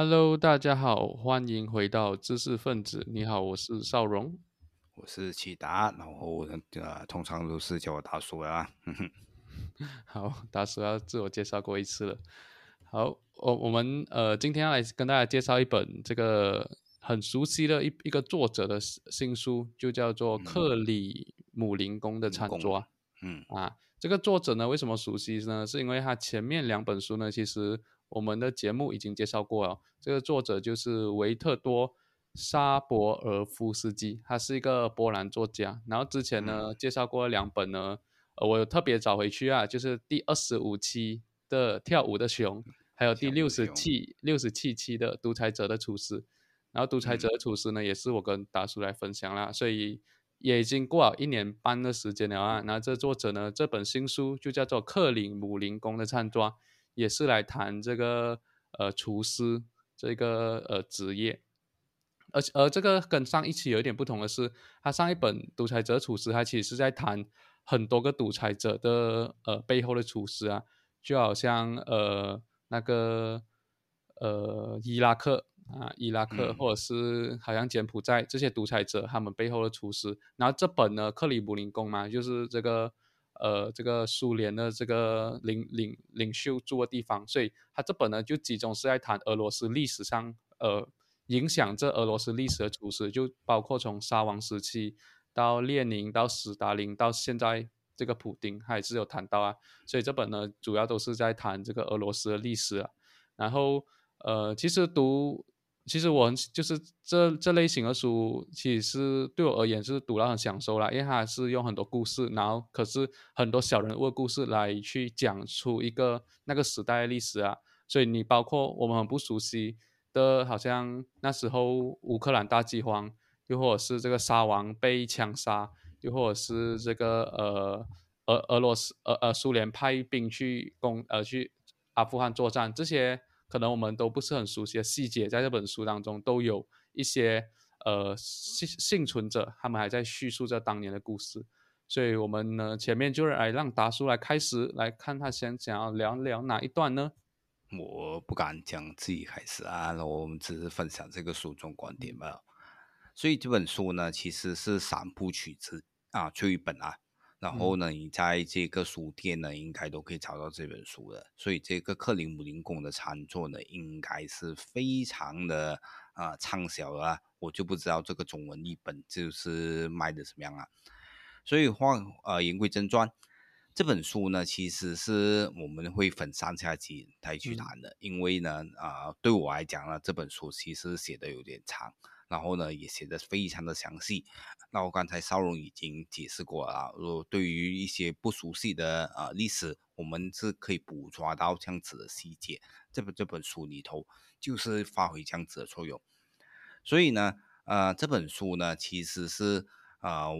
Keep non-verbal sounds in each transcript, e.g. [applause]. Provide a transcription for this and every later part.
Hello，大家好，欢迎回到知识分子。你好，我是邵荣，我是启达，然后呃，通常都是叫我达叔啊。[laughs] 好，达叔要自我介绍过一次了。好，我我们呃，今天要来跟大家介绍一本这个很熟悉的一一个作者的新书，就叫做克里姆林宫的餐桌。嗯啊，这个作者呢，为什么熟悉呢？是因为他前面两本书呢，其实。我们的节目已经介绍过了，这个作者就是维特多·沙博尔夫斯基，他是一个波兰作家。然后之前呢介绍过两本呢，呃，我有特别找回去啊，就是第二十五期的《跳舞的熊》，还有第六十七六十七期的《独裁者的厨师》。然后《独裁者的厨师》呢，也是我跟达叔来分享啦，所以也已经过了一年半的时间了啊。那这作者呢，这本新书就叫做《克里姆林宫的餐桌》。也是来谈这个呃厨师这个呃职业，而而这个跟上一期有一点不同的是，他上一本《独裁者厨师》，他其实是在谈很多个独裁者的呃背后的厨师啊，就好像呃那个呃伊拉克啊伊拉克或者是好像柬埔寨这些独裁者他们背后的厨师，然后这本呢克里姆林宫嘛，就是这个。呃，这个苏联的这个领领领袖住的地方，所以他这本呢就集中是在谈俄罗斯历史上呃影响这俄罗斯历史的厨师，就包括从沙皇时期到列宁到斯大林到现在这个普丁，他也是有谈到啊。所以这本呢主要都是在谈这个俄罗斯的历史啊。然后呃，其实读。其实我很就是这这类型的书，其实对我而言是读了很享受啦，因为它是用很多故事，然后可是很多小人物的故事来去讲出一个那个时代的历史啊。所以你包括我们很不熟悉的，好像那时候乌克兰大饥荒，又或者是这个沙王被枪杀，又或者是这个呃俄俄罗斯呃呃苏联派兵去攻呃去阿富汗作战这些。可能我们都不是很熟悉的细节，在这本书当中都有一些呃幸幸存者，他们还在叙述着当年的故事。所以，我们呢前面就是来让达叔来开始来看他先想要聊聊哪一段呢？我不敢讲自己开始啊，我们只是分享这个书中观点吧。所以这本书呢，其实是三部曲之啊，最后一本啊。然后呢，你在这个书店呢，应该都可以找到这本书的。所以这个克林姆林宫的餐桌呢，应该是非常的啊畅销啊。我就不知道这个中文译本就是卖的怎么样啊。所以话呃言归正传，这本书呢，其实是我们会分上下集来去谈的。因为呢啊，对我来讲呢，这本书其实写的有点长。然后呢，也写的非常的详细。那我刚才邵荣已经解释过了，果对于一些不熟悉的呃历史，我们是可以捕捉到这样子的细节。这本这本书里头就是发挥这样子的作用。所以呢，呃，这本书呢其实是呃，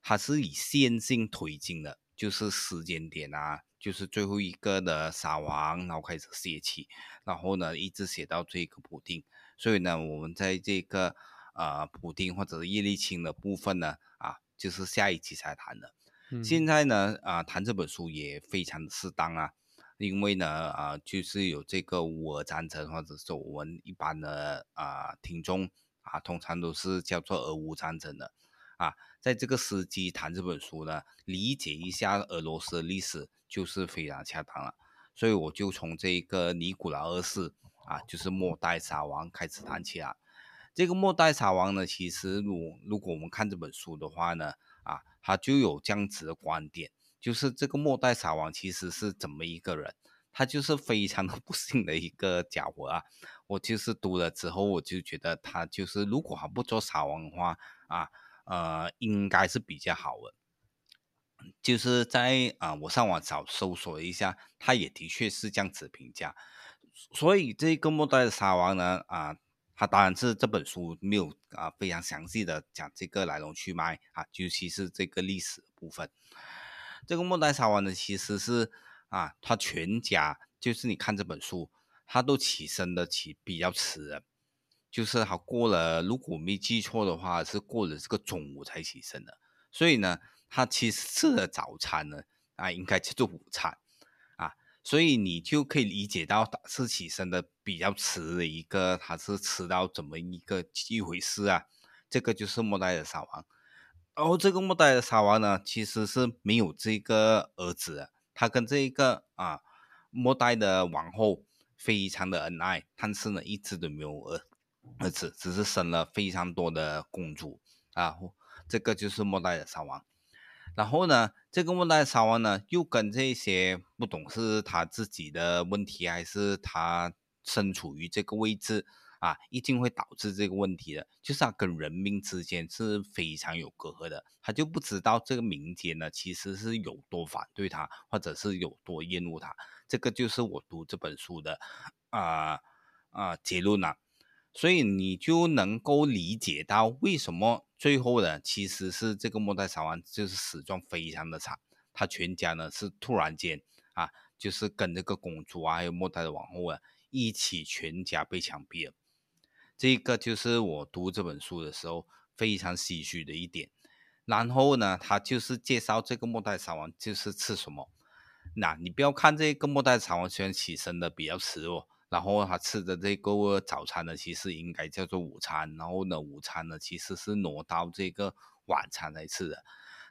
它是以线性推进的，就是时间点啊，就是最后一个的沙王，然后开始写起，然后呢一直写到这个补丁。所以呢，我们在这个。呃，普丁或者是叶利钦的部分呢，啊，就是下一期才谈的。现在呢，啊，谈这本书也非常的适当啊，因为呢，啊，就是有这个乌俄战争，或者是我们一般的啊听众啊，通常都是叫做俄乌战争的啊，在这个时机谈这本书呢，理解一下俄罗斯的历史就是非常恰当了。所以我就从这个尼古拉二世啊，就是末代沙王开始谈起啊。这个末代沙王呢，其实如如果我们看这本书的话呢，啊，他就有这样子的观点，就是这个末代沙王其实是怎么一个人？他就是非常的 [laughs] 不幸的一个家伙啊！我就是读了之后，我就觉得他就是如果他不做沙王的话，啊，呃，应该是比较好的。就是在啊，我上网找搜索一下，他也的确是这样子评价。所以这个末代的沙王呢，啊。他当然是这本书没有啊非常详细的讲这个来龙去脉啊，尤其是这个历史部分。这个末代沙王呢，其实是啊，他全家就是你看这本书，他都起身的起比较迟，就是他过了，如果没记错的话，是过了这个中午才起身的。所以呢，他其实吃的早餐呢啊，应该叫做午餐啊，所以你就可以理解到是起身的比较迟的一个，他是迟到怎么一个一回事啊？这个就是末代的沙王。然后这个末代的沙王呢，其实是没有这个儿子，他跟这个啊末代的王后非常的恩爱，但是呢一直都没有儿儿子，只是生了非常多的公主啊。这个就是末代的沙王。然后呢，这个末代沙王呢，又跟这些不懂是他自己的问题，还是他身处于这个位置。啊，一定会导致这个问题的，就是他跟人民之间是非常有隔阂的，他就不知道这个民间呢其实是有多反对他，或者是有多厌恶他，这个就是我读这本书的啊啊结论了，所以你就能够理解到为什么最后呢其实是这个末代沙王就是死状非常的惨，他全家呢是突然间啊就是跟这个公主啊还有末代的王后啊一起全家被枪毙了。这个就是我读这本书的时候非常唏嘘的一点。然后呢，他就是介绍这个末代沙王就是吃什么。那你不要看这个末代沙王虽然起身的比较迟哦，然后他吃的这个早餐呢，其实应该叫做午餐。然后呢，午餐呢其实是挪到这个晚餐来吃的。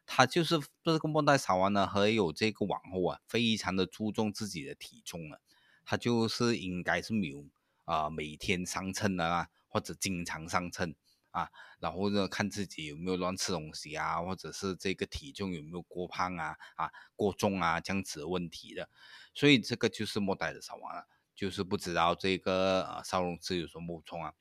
他就是这个末代沙王呢，还有这个王后啊，非常的注重自己的体重啊。他就是应该是没有啊，每天上秤的啊。或者经常上称啊，然后呢看自己有没有乱吃东西啊，或者是这个体重有没有过胖啊啊过重啊这样子的问题的，所以这个就是莫代的少王了，就是不知道这个呃少龙是有什么补充啊？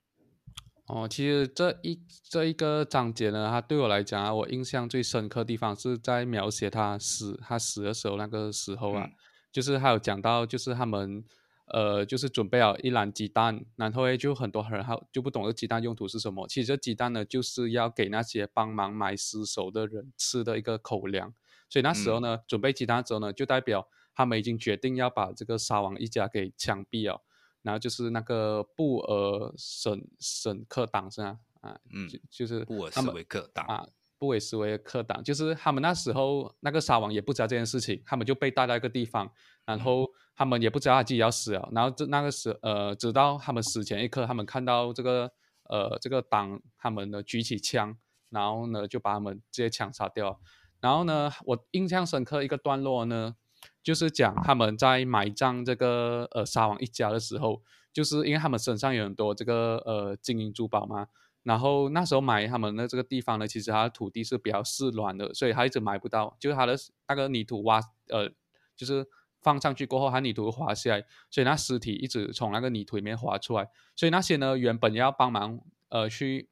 哦，其实这一这一个章节呢，它对我来讲啊，我印象最深刻的地方是在描写他死他死的时候那个时候啊，就是还有讲到就是他们。呃，就是准备好一篮鸡蛋，然后诶，就很多人还就不懂这鸡蛋用途是什么。其实这鸡蛋呢，就是要给那些帮忙买尸首的人吃的一个口粮。所以那时候呢，准备鸡蛋之后呢，就代表他们已经决定要把这个沙王一家给枪毙了。然后就是那个布尔什什克党是吧？啊，嗯，就就是布尔什维克党啊。布韦斯维克党就是他们那时候那个沙王也不知道这件事情，他们就被带到一个地方，然后他们也不知道他自己要死了，然后这那个时呃，直到他们死前一刻，他们看到这个呃这个党他们呢举起枪，然后呢就把他们直接枪杀掉，然后呢我印象深刻一个段落呢，就是讲他们在埋葬这个呃沙王一家的时候，就是因为他们身上有很多这个呃金银珠宝嘛。然后那时候买他们的这个地方呢，其实它的土地是比较湿软的，所以它一直买不到。就是它的那个泥土挖，呃，就是放上去过后，它泥土滑下来，所以那尸体一直从那个泥土里面滑出来。所以那些呢，原本要帮忙呃去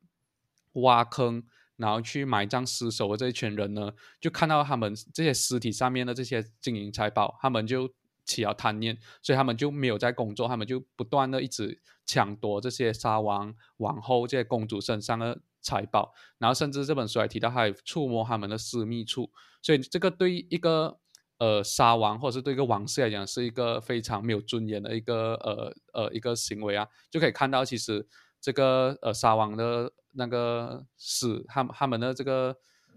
挖坑，然后去埋葬尸首的这一群人呢，就看到他们这些尸体上面的这些金银财宝，他们就。起了贪念，所以他们就没有在工作，他们就不断的一直抢夺这些沙王、王后这些公主身上的财宝，然后甚至这本书还提到还触摸他们的私密处，所以这个对一个呃沙王或者是对一个王室来讲是一个非常没有尊严的一个呃呃一个行为啊，就可以看到其实这个呃沙王的那个死，他们他们的这个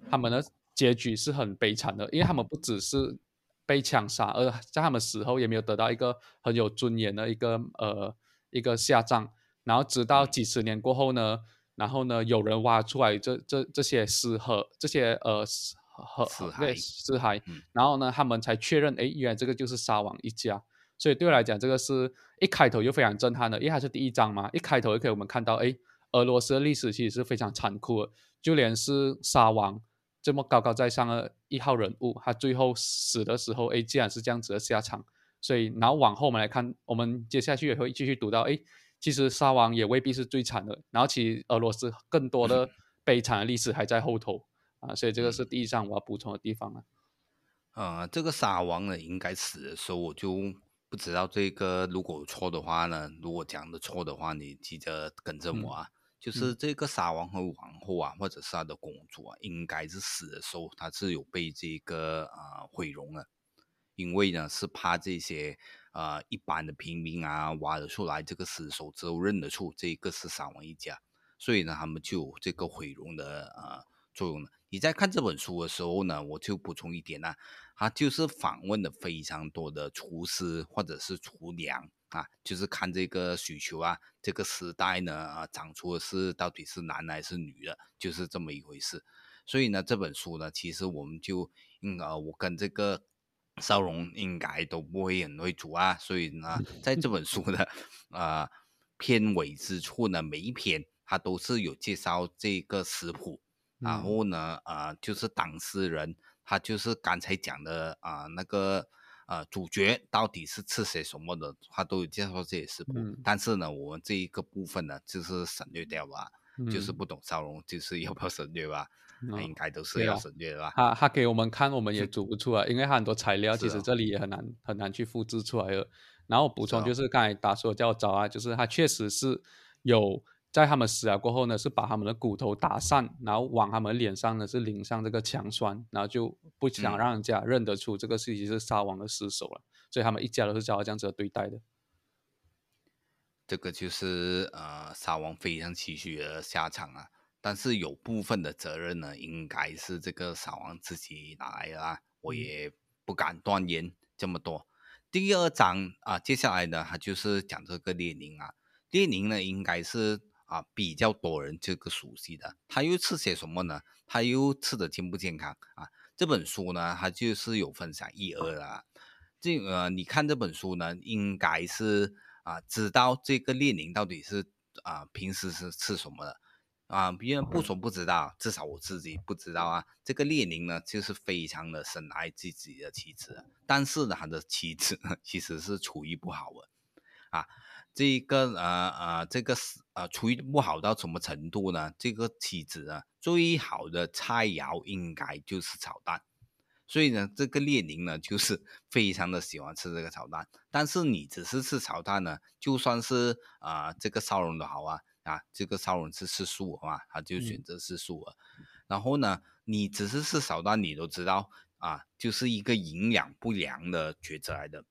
他们的结局是很悲惨的，因为他们不只是。被枪杀，而在他们死后也没有得到一个很有尊严的一个呃一个下葬。然后直到几十年过后呢，然后呢有人挖出来这这这些尸骸，这些呃尸骸对尸骸，然后呢他们才确认，哎，原来这个就是沙王一家。所以对我来讲，这个是一开头就非常震撼的，因为它是第一章嘛，一开头就可以我们看到，哎，俄罗斯的历史其实是非常残酷的，就连是沙王。这么高高在上的一号人物，他最后死的时候，哎，竟然是这样子的下场。所以，然后往后我们来看，我们接下去也会继续读到，哎，其实沙王也未必是最惨的。然后，其实俄罗斯更多的悲惨的历史还在后头啊。所以，这个是第一章我要补充的地方啊。呃，这个沙王呢，应该死的时候，我就不知道这个如果错的话呢，如果讲的错的话，你记得跟着我啊。就是这个沙王和王后啊，或者是他的公主啊，应该是死的时候，他是有被这个啊毁容了，因为呢是怕这些啊一般的平民啊挖得出来这个尸首之后认得出这个是沙王一家，所以呢他们就有这个毁容的啊作用了。你在看这本书的时候呢，我就补充一点呢，他就是访问了非常多的厨师或者是厨娘啊，就是看这个需求啊，这个时代呢啊，长出的是到底是男的还是女的，就是这么一回事。所以呢，这本书呢，其实我们就嗯呃，我跟这个少荣应该都不会很会煮啊，所以呢，在这本书的 [laughs] 啊片尾之处呢，每一篇它都是有介绍这个食谱，然后呢啊，就是当事人他就是刚才讲的啊那个。啊，主角到底是吃些什么的，他都有介绍这些食谱。但是呢，我们这一个部分呢，就是省略掉吧，就是不懂烧龙，就是要不要省略吧？[laughs] 那应该都是要省略的吧？他他给我们看，我们也 [laughs] 煮不出来，因为很多材料其实这里也很难很难去复制出来的。然后补充就是刚才达叔叫我找啊，就是他确实是有。在他们死了过后呢，是把他们的骨头打散，然后往他们脸上呢是淋上这个强酸，然后就不想让人家认得出这个事情是沙王的尸首了，所以他们一家都是遭到这样子的对待的。这个就是呃沙王非常唏嘘的下场啊，但是有部分的责任呢，应该是这个沙王自己拿来的，我也不敢断言这么多。第二章啊，接下来呢，他就是讲这个列宁啊，列宁呢应该是。啊，比较多人这个熟悉的，他又吃些什么呢？他又吃的健不健康啊？这本书呢，他就是有分享一二的。这呃，你看这本书呢，应该是啊，知道这个列宁到底是啊，平时是吃什么的啊？别人不说不知道，至少我自己不知道啊。这个列宁呢，就是非常的深爱自己的妻子，但是呢，他的妻子其实是厨艺不好的啊。这个呃呃，这个是呃，厨艺不好到什么程度呢？这个妻子啊，最好的菜肴应该就是炒蛋，所以呢，这个列宁呢，就是 [laughs] 非常的喜欢吃这个炒蛋。但是你只是吃炒蛋呢，就算是啊，这个烧龙的好啊啊，这个烧龙是吃素嘛，他就选择吃素了。然后呢，你只是吃炒蛋，你都知道啊，就是一个营养不良的抉择来的。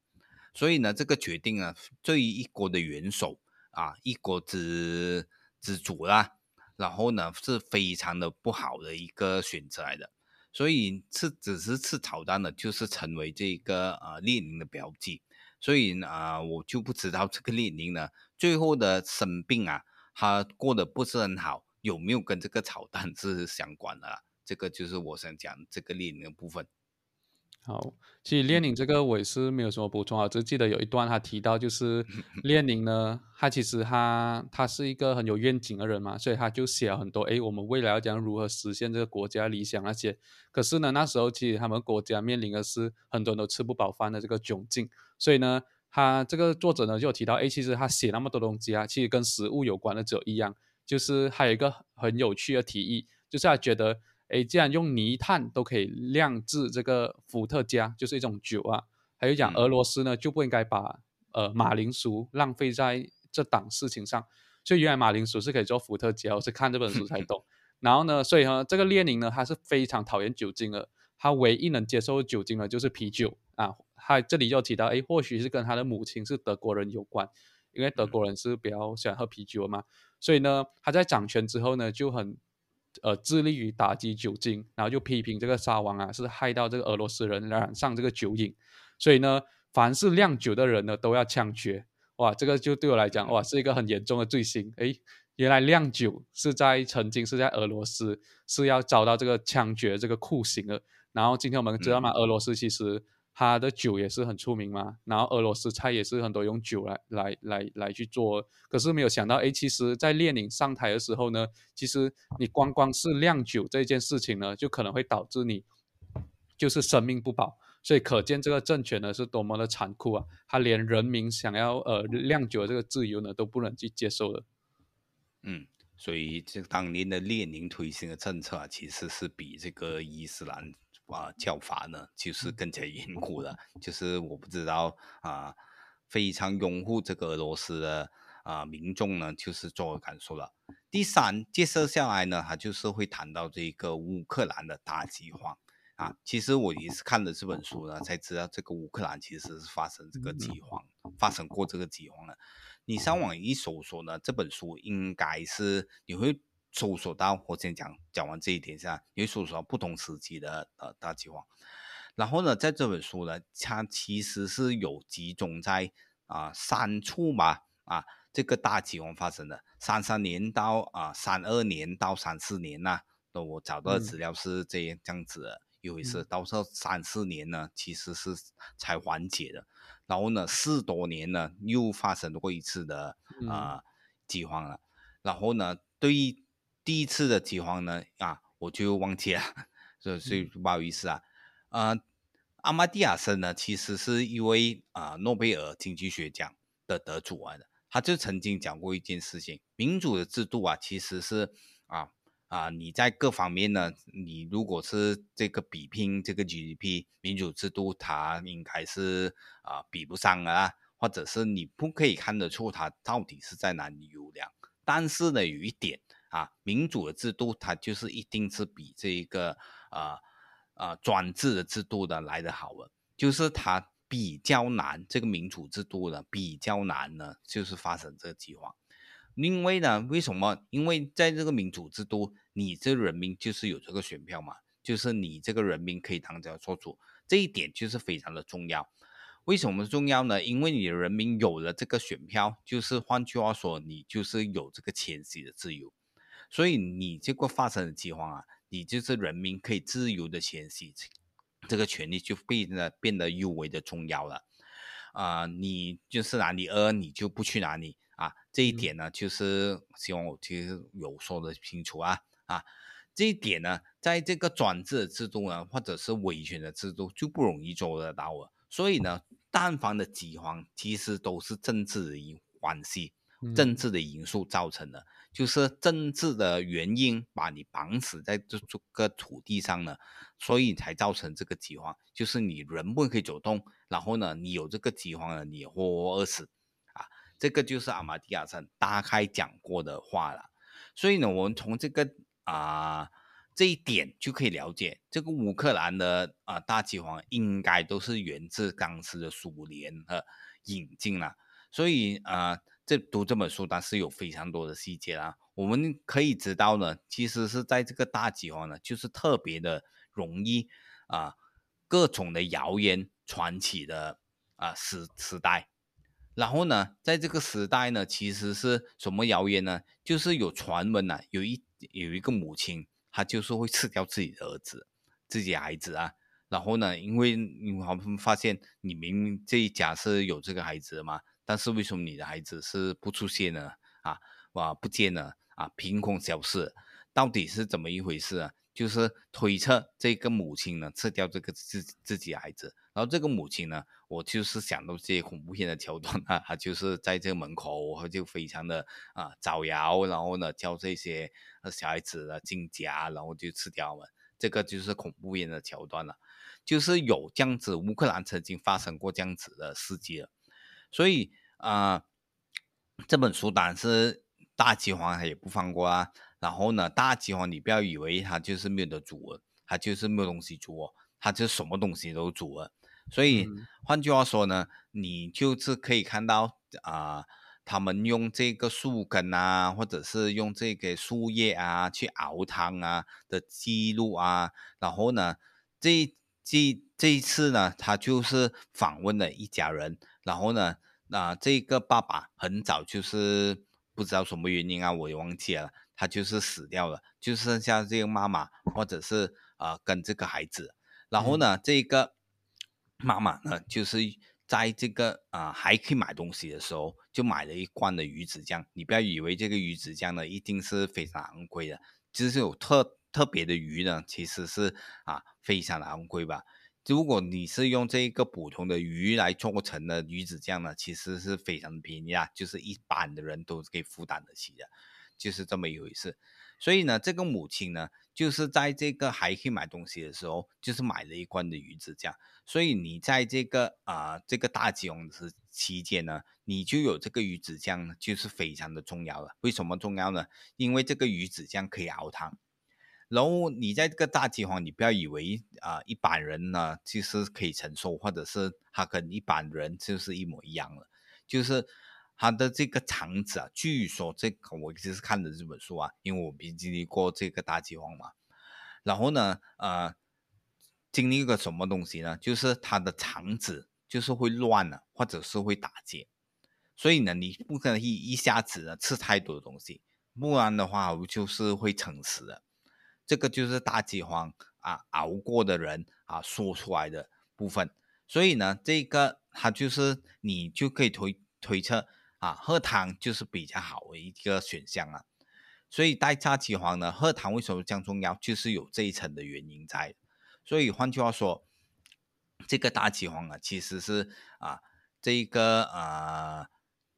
所以呢，这个决定啊，对于一国的元首啊，一国之之主啦，然后呢，是非常的不好的一个选择来的。所以吃只是吃炒蛋的，就是成为这个呃列宁的标记。所以啊，我就不知道这个列宁呢，最后的生病啊，他过得不是很好，有没有跟这个炒蛋是相关的？这个就是我想讲这个列宁的部分。好，其实列宁这个我也是没有什么补充啊，只记得有一段他提到，就是列宁呢，他其实他他是一个很有愿景的人嘛，所以他就写了很多，哎，我们未来要讲如何实现这个国家理想那些。可是呢，那时候其实他们国家面临的是很多人都吃不饱饭的这个窘境，所以呢，他这个作者呢就有提到，哎，其实他写那么多东西啊，其实跟食物有关的只有一样，就是还有一个很有趣的提议，就是他觉得。哎，既然用泥炭都可以酿制这个伏特加，就是一种酒啊。还有讲俄罗斯呢，就不应该把呃马铃薯浪费在这档事情上。所以原来马铃薯是可以做伏特加，我是看这本书才懂。[laughs] 然后呢，所以呢，这个列宁呢，他是非常讨厌酒精的。他唯一能接受酒精的，就是啤酒啊。他这里就提到，哎，或许是跟他的母亲是德国人有关，因为德国人是比较喜欢喝啤酒嘛。所以呢，他在掌权之后呢，就很。呃，致力于打击酒精，然后就批评这个沙王啊，是害到这个俄罗斯人染上这个酒瘾，所以呢，凡是酿酒的人呢，都要枪决。哇，这个就对我来讲，哇，是一个很严重的罪行。诶，原来酿酒是在曾经是在俄罗斯是要遭到这个枪决这个酷刑的。然后今天我们知道吗？俄罗斯其实。他的酒也是很出名嘛，然后俄罗斯菜也是很多用酒来来来来去做，可是没有想到，哎，其实，在列宁上台的时候呢，其实你光光是酿酒这件事情呢，就可能会导致你就是生命不保，所以可见这个政权呢是多么的残酷啊！他连人民想要呃酿酒的这个自由呢都不能去接受的。嗯，所以这当年的列宁推行的政策啊，其实是比这个伊斯兰。啊，叫法呢就是更加严酷了，就是我不知道啊，非常拥护这个俄罗斯的啊民众呢，就是作何感受了。第三，介绍下来呢，他就是会谈到这个乌克兰的大饥荒啊。其实我也是看了这本书呢，才知道这个乌克兰其实是发生这个饥荒，发生过这个饥荒了。你上网一搜索呢，这本书应该是你会。搜索到，我先讲讲完这一点下，你会搜索到不同时期的呃大饥荒。然后呢，在这本书呢，它其实是有集中在啊三处嘛啊这个大饥荒发生的，三三年到啊三二年到三四年呐，那我找到的资料是这样这样子的一回事，到时候三四年呢其实是才缓解的，然后呢四多年呢又发生过一次的啊饥荒了，然后呢对于第一次的饥荒呢啊我就忘记了，所以所以不好意思啊，啊。阿玛蒂亚森呢，其实是一位啊诺贝尔经济学奖的得主啊，他就曾经讲过一件事情：民主的制度啊，其实是啊啊你在各方面呢，你如果是这个比拼这个 GDP，民主制度它应该是啊比不上啊，或者是你不可以看得出它到底是在哪里优良。但是呢，有一点啊，民主的制度它就是一定是比这一个啊。啊，专制的制度的来得好了，就是它比较难。这个民主制度呢比较难呢，就是发生这个饥荒。因为呢，为什么？因为在这个民主制度，你这人民就是有这个选票嘛，就是你这个人民可以当家做主，这一点就是非常的重要。为什么重要呢？因为你的人民有了这个选票，就是换句话说，你就是有这个迁徙的自由。所以你这个发生的饥荒啊。你就是人民可以自由的迁徙，这个权利就变得变得尤为的重要了。啊，你就是哪里饿，你就不去哪里啊。这一点呢，就是希望我其实有说的清楚啊啊。这一点呢，在这个专制的制度呢，或者是威权的制度就不容易做得到了。所以呢，但凡的饥荒，其实都是政治的因关系，政治的因素造成的。就是政治的原因把你绑死在这这个土地上呢，所以才造成这个饥荒。就是你人不可以走动，然后呢，你有这个饥荒了，你活活饿死啊！这个就是阿玛蒂亚森大概讲过的话了。所以呢，我们从这个啊这一点就可以了解，这个乌克兰的啊大饥荒应该都是源自当时的苏联的引进了。所以啊。这读这本书，但是有非常多的细节啊。我们可以知道呢，其实是在这个大饥荒呢，就是特别的容易啊，各种的谣言传起的啊时时代。然后呢，在这个时代呢，其实是什么谣言呢？就是有传闻呐，有一有一个母亲，她就是会吃掉自己的儿子、自己孩子啊。然后呢，因为你好发现你明明这一家是有这个孩子的嘛。但是为什么你的孩子是不出现呢？啊，哇，不见了啊，凭空消失，到底是怎么一回事啊？就是推测这个母亲呢吃掉这个自自己孩子，然后这个母亲呢，我就是想到这些恐怖片的桥段啊，她就是在这个门口，就非常的啊招摇，然后呢叫这些小孩子啊进家，然后就吃掉了，这个就是恐怖片的桥段了，就是有这样子，乌克兰曾经发生过这样子的事迹了，所以。啊，这本书当然是大饥荒，他也不放过啊。然后呢，大饥荒你不要以为它就是没有得煮了，它就是没有东西煮哦，它就什么东西都煮了。所以换句话说呢，你就是可以看到啊，他们用这个树根啊，或者是用这个树叶啊去熬汤啊的记录啊。然后呢，这这这一次呢，他就是访问了一家人，然后呢。那这个爸爸很早就是不知道什么原因啊，我也忘记了，他就是死掉了，就剩下这个妈妈或者是啊跟这个孩子。然后呢，这个妈妈呢，就是在这个啊还可以买东西的时候，就买了一罐的鱼子酱。你不要以为这个鱼子酱呢一定是非常昂贵的，就是有特特别的鱼呢，其实是啊非常的昂贵吧。如果你是用这个普通的鱼来做成的鱼子酱呢，其实是非常便宜啊，就是一般的人都可以负担得起的，就是这么一回事。所以呢，这个母亲呢，就是在这个还可以买东西的时候，就是买了一罐的鱼子酱。所以你在这个啊这个大饥荒的期间呢，你就有这个鱼子酱，就是非常的重要了。为什么重要呢？因为这个鱼子酱可以熬汤。然后你在这个大饥荒，你不要以为啊一般人呢就是可以承受，或者是他跟一般人就是一模一样了。就是他的这个肠子啊，据说这个我就是看的这本书啊，因为我没经历过这个大饥荒嘛。然后呢，呃，经历个什么东西呢？就是他的肠子就是会乱了，或者是会打结。所以呢，你不可能一一下子呢吃太多的东西，不然的话就是会撑死的。这个就是大饥荒啊熬过的人啊说出来的部分。所以呢，这个它就是你就可以推推测啊，喝汤就是比较好的一个选项了。所以大饥荒呢，喝汤为什么这样重要，就是有这一层的原因在。所以换句话说，这个大饥荒啊，其实是啊，这一个呃，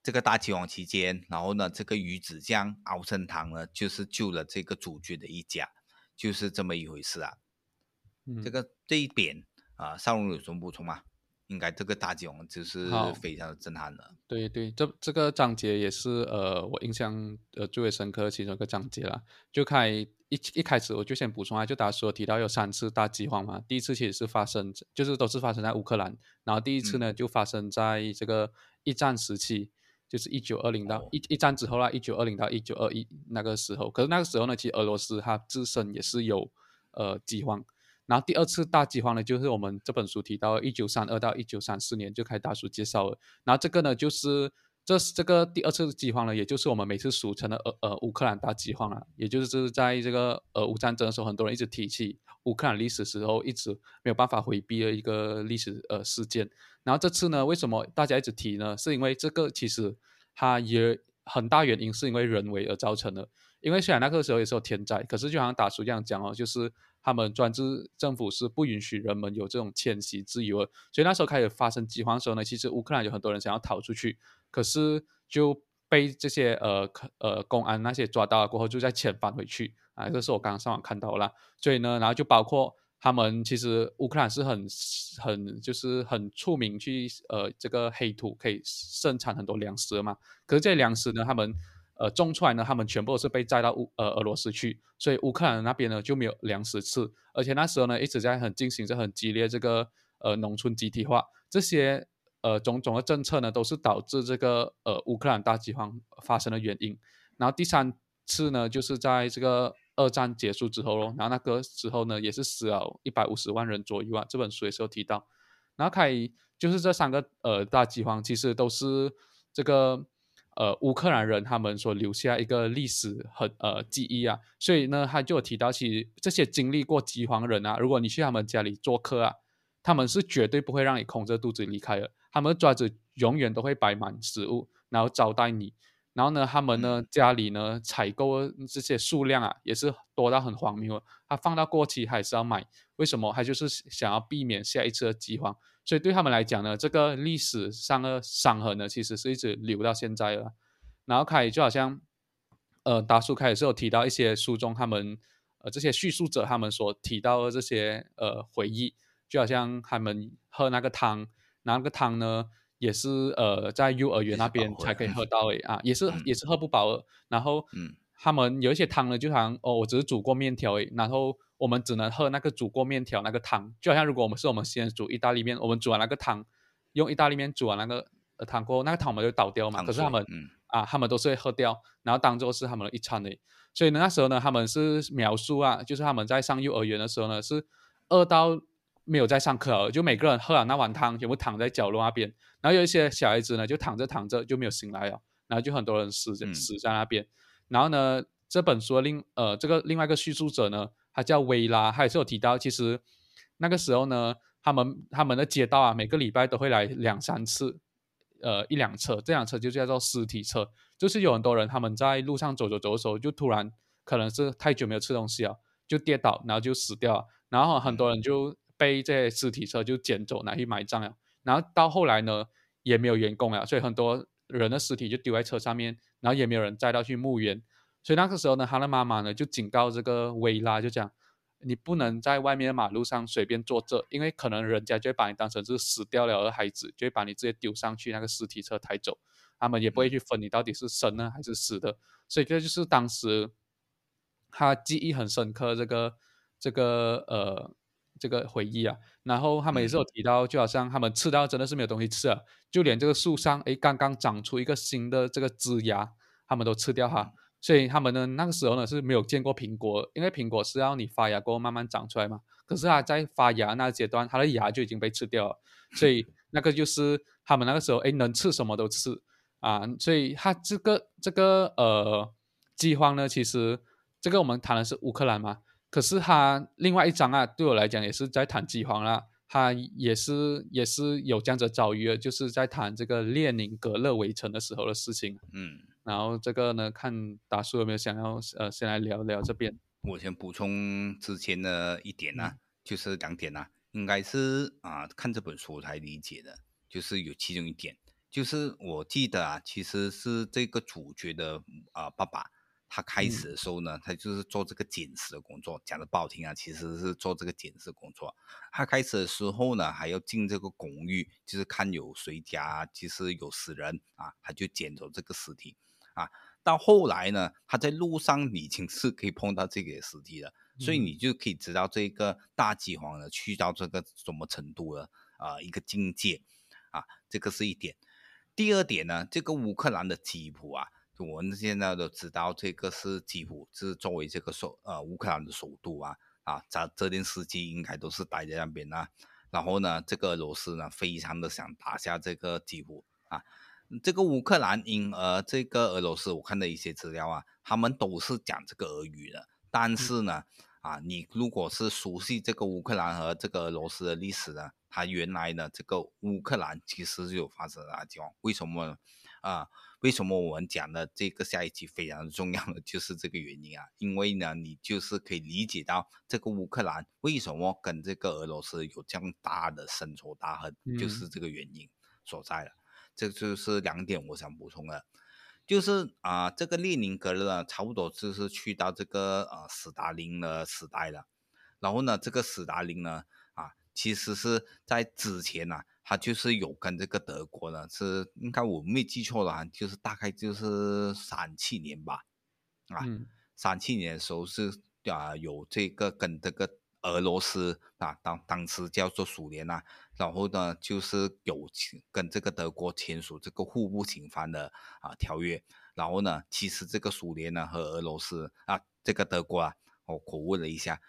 这个大饥荒期间，然后呢，这个鱼子酱熬成汤呢，就是救了这个主角的一家，就是这么一回事啊。这个这一点啊，少龙有什么补充吗？应该这个大吉王就是非常的震撼的。对对，这这个章节也是呃，我印象呃最为深刻其中一个章节了。就开一一开始我就先补充啊，就大家说提到有三次大饥荒嘛，第一次其实是发生就是都是发生在乌克兰，然后第一次呢就发生在这个一战时期，就是一九二零到一一战之后啦，一九二零到一九二一那个时候，可是那个时候呢，其实俄罗斯它自身也是有呃饥荒。然后第二次大饥荒呢，就是我们这本书提到一九三二到一九三四年就开始大叔介绍了。然后这个呢，就是这这个第二次饥荒呢，也就是我们每次俗称的呃呃乌克兰大饥荒了。也就是在这个俄乌战争的时候，很多人一直提起乌克兰历史时候，一直没有办法回避的一个历史呃事件。然后这次呢，为什么大家一直提呢？是因为这个其实它也很大原因是因为人为而造成的。因为虽然那个时候也是有天灾，可是就好像大叔这样讲哦，就是。他们专制政府是不允许人们有这种迁徙自由，所以那时候开始发生饥荒的时候呢，其实乌克兰有很多人想要逃出去，可是就被这些呃呃公安那些抓到了过后，就再遣返回去啊。这是我刚刚上网看到了，所以呢，然后就包括他们其实乌克兰是很很就是很出名去呃这个黑土可以生产很多粮食嘛，可是这些粮食呢，他们。呃，种出来呢，他们全部是被载到乌呃俄罗斯去，所以乌克兰那边呢就没有粮食吃，而且那时候呢一直在很进行着很激烈这个呃农村集体化，这些呃种种的政策呢都是导致这个呃乌克兰大饥荒发生的原因。然后第三次呢就是在这个二战结束之后咯，然后那个时候呢也是死了一百五十万人左右啊，这本书也是有提到。然后开就是这三个呃大饥荒其实都是这个。呃，乌克兰人他们所留下一个历史和呃记忆啊，所以呢，他就有提到，其实这些经历过饥荒人啊，如果你去他们家里做客啊，他们是绝对不会让你空着肚子离开的，他们桌子永远都会摆满食物，然后招待你。然后呢，他们呢家里呢采购这些数量啊，也是多到很荒谬，他放到过期还是要买，为什么？他就是想要避免下一次的饥荒。所以对他们来讲呢，这个历史上的伤痕呢，其实是一直留到现在了。然后凯就好像，呃，达叔开始是有提到一些书中他们，呃，这些叙述者他们所提到的这些呃回忆，就好像他们喝那个汤，那个汤呢，也是呃在幼儿园那边才可以喝到诶啊，也是也是喝不饱的。然后，嗯，他们有一些汤呢，就好像哦，我只是煮过面条诶，然后。我们只能喝那个煮过面条那个汤，就好像如果我们是我们先煮意大利面，我们煮完那个汤，用意大利面煮完那个汤过后，那个汤我们就倒掉嘛。可是他们啊，他们都是会喝掉，然后当做是他们的一餐诶。所以呢，那时候呢，他们是描述啊，就是他们在上幼儿园的时候呢，是饿到没有在上课，就每个人喝了那碗汤，全部躺在角落那边。然后有一些小孩子呢，就躺着躺着就没有醒来了，然后就很多人死死在那边。然后呢，这本书另呃这个另外一个叙述者呢。他叫薇拉，他也是有提到，其实那个时候呢，他们他们的街道啊，每个礼拜都会来两三次，呃，一辆车，这辆车就叫做尸体车，就是有很多人他们在路上走走走的时候，就突然可能是太久没有吃东西了，就跌倒，然后就死掉了，然后很多人就被这些尸体车就捡走拿去埋葬了，然后到后来呢，也没有员工了，所以很多人的尸体就丢在车上面，然后也没有人载到去墓园。所以那个时候呢，他的妈妈呢就警告这个薇拉，就讲你不能在外面的马路上随便坐这，因为可能人家就会把你当成是死掉了的孩子，就会把你直接丢上去那个尸体车抬走，他们也不会去分你到底是生呢还是死的。所以这就是当时他记忆很深刻这个这个呃这个回忆啊。然后他们也是有提到，就好像他们吃到真的是没有东西吃了，就连这个树上哎刚刚长出一个新的这个枝芽，他们都吃掉哈。所以他们呢，那个时候呢是没有见过苹果，因为苹果是要你发芽过后慢慢长出来嘛。可是它在发芽那阶段，它的芽就已经被吃掉了。所以那个就是他们那个时候，哎，能吃什么都吃。啊，所以他这个这个呃饥荒呢，其实这个我们谈的是乌克兰嘛，可是他另外一张啊，对我来讲也是在谈饥荒啦，他也是也是有这样子遭遇的，就是在谈这个列宁格勒围城的时候的事情。嗯，然后这个呢，看达叔有没有想要呃先来聊聊这边。我先补充之前的一点呢、就是两点呢、应该是啊、看这本书才理解的，就是有其中一点，就是我记得啊，其实是这个主角的啊、爸爸，他开始的时候呢，他就是做这个捡拾的工作，讲的不好听啊，其实是做这个捡拾工作。他开始的时候呢，还要进这个公寓，就是看有谁家其实有死人啊，他就捡走这个尸体啊。到后来呢，他在路上已经是可以碰到这个尸体了，所以嗯你就可以知道这个大饥荒呢去到这个什么程度了啊、一个境界啊，这个是一点。第二点呢，这个乌克兰的吉普啊，就我们现在都知道这个是基辅是作为这个首呃乌克兰的首都啊啊，这这段时期应该都是待在那边啊。然后呢，这个俄罗斯呢非常的想打下这个基辅啊，这个乌克兰因而这个俄罗斯，我看的一些资料啊，他们都是讲这个俄语的，但是呢，啊，你如果是熟悉这个乌克兰和这个俄罗斯的历史呢，它原来呢，这个乌克兰其实是有发生大饥荒，为什么呢？啊，为什么我们讲的这个下一期非常重要的 [laughs] 就是这个原因啊？因为呢，你就是可以理解到这个乌克兰为什么跟这个俄罗斯有这样大的深仇大恨，就是这个原因所在了。这就是两点我想补充的，就是啊、这个列宁格勒呢，差不多就是去到这个呃斯大林的时代了。然后呢，这个斯大林呢，啊，其实是在之前呢、他就是有跟这个德国呢，是应该我没记错的话，就是大概就是三七年吧，啊，嗯。三七年的时候是啊、有这个跟这个俄罗斯啊当当时叫做苏联啊，然后呢就是有跟这个德国签署这个互不侵犯的啊条约，然后呢其实这个苏联呢和俄罗斯啊这个德国啊，我口误了一下，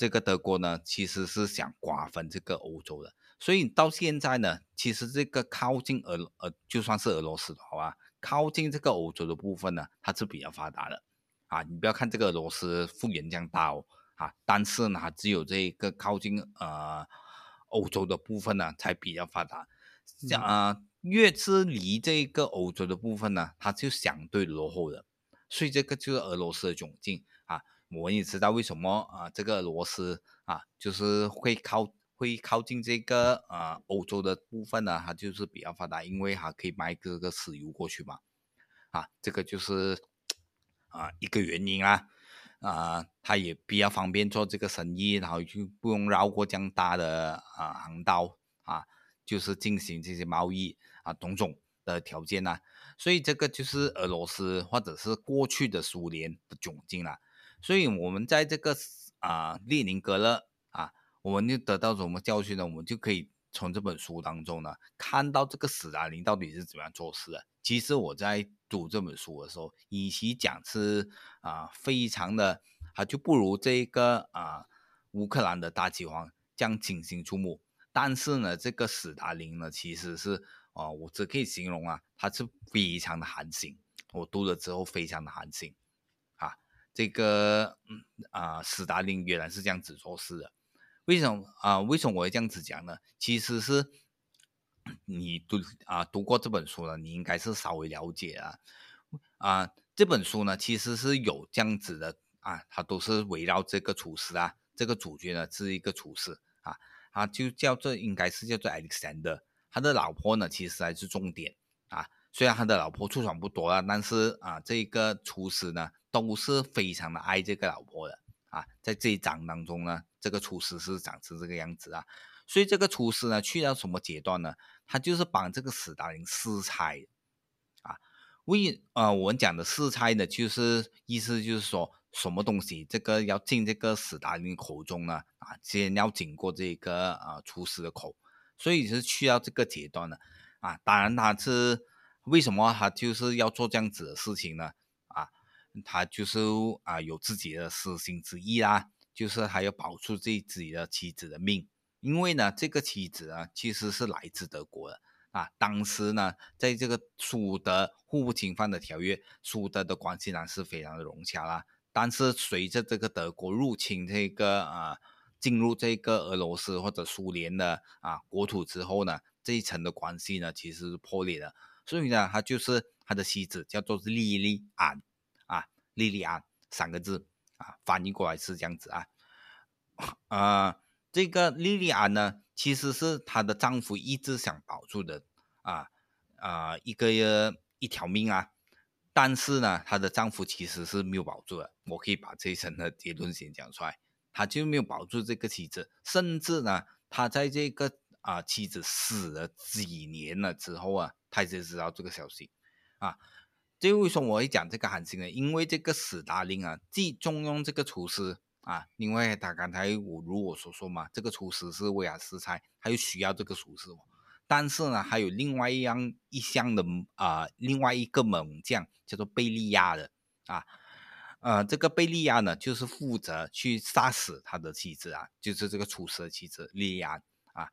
这个德国呢其实是想瓜分这个欧洲的，所以到现在呢，其实这个靠近俄呃就算是俄罗斯的话，靠近这个欧洲的部分呢，它是比较发达的。啊，你不要看这个俄罗斯幅员这样大哦，啊，但是呢，它只有这个靠近呃欧洲的部分呢才比较发达，像啊、呃越是离这个欧洲的部分呢，它就相对落后的，所以这个就是俄罗斯的窘境啊。我们也知道为什么啊，这个俄罗斯啊，就是会靠会靠近这个呃欧洲的部分呢，它就是比较发达，因为它可以卖这个石油过去嘛，啊，这个就是啊一个原因啊，啊，它也比较方便做这个生意，然后就不用绕过这样大的啊航道啊，就是进行这些贸易啊种种的条件呐、所以这个就是俄罗斯或者是过去的苏联的窘境啦、所以我们在这个啊列宁格勒啊，我们就得到什么教训呢？我们就可以从这本书当中呢，看到这个斯大林到底是怎么样做事的。其实我在读这本书的时候，与其讲是啊、非常的啊，就不如这个啊乌克兰的大饥荒这样清新触目。但是呢，这个斯大林呢，其实是啊、我只可以形容啊，他是非常的寒心。我读了之后非常的寒心，这个嗯啊，斯大林原来是这样子做事的。为什么啊、为什么我会这样子讲呢？其实是你读啊、读过这本书了，你应该是稍微了解啊啊、这本书呢其实是有这样子的啊，它都是围绕这个厨师啊，这个主角呢是一个厨师啊，他就叫做应该是叫做 Alexander，他的老婆呢其实还是重点啊，虽然他的老婆出场不多了，但是啊这个厨师呢都是非常的爱这个老婆的。啊，在这一章当中呢，这个厨师是长成这个样子啊，所以这个厨师呢，去到什么阶段呢？他就是帮这个斯大林试菜啊。为呃，我们讲的试菜呢，就是意思就是说，什么东西这个要进这个斯大林口中呢？啊，先要经过这个啊厨师的口，所以是去到这个阶段呢。啊，当然他是为什么他就是要做这样子的事情呢？啊，他就是啊有自己的私心之意啦，就是还要保住自己自己的妻子的命，因为呢这个妻子啊其实是来自德国的，啊，当时呢，在这个苏德互不侵犯的条约，苏德的关系呢是非常的融洽啦。但是随着这个德国入侵这个啊，进入这个俄罗斯或者苏联的啊国土之后呢，这一层的关系呢其实破裂了。所以呢，他就是他的妻子叫做莉莉安啊，莉莉安三个字啊，翻译过来是这样子啊。啊，这个莉莉安呢，其实是她的丈夫一直想保住的啊啊一个一条命啊。但是呢，她的丈夫其实是没有保住的。我可以把这一层的结论先讲出来，他就没有保住这个妻子，甚至呢，他在这个啊妻子死了几年了之后啊，他才知道这个消息啊。这为什么我会讲这个韩信呢？因为这个史达林啊，既重用这个厨师啊，因为他刚才我如我所说嘛，这个厨师是为了食材，他又需要这个厨师。但是呢，还有另外一样一项的啊，另外一个猛将叫做贝利亚的啊，呃，这个贝利亚呢，就是负责去杀死他的妻子啊，就是这个厨师的妻子莉亚啊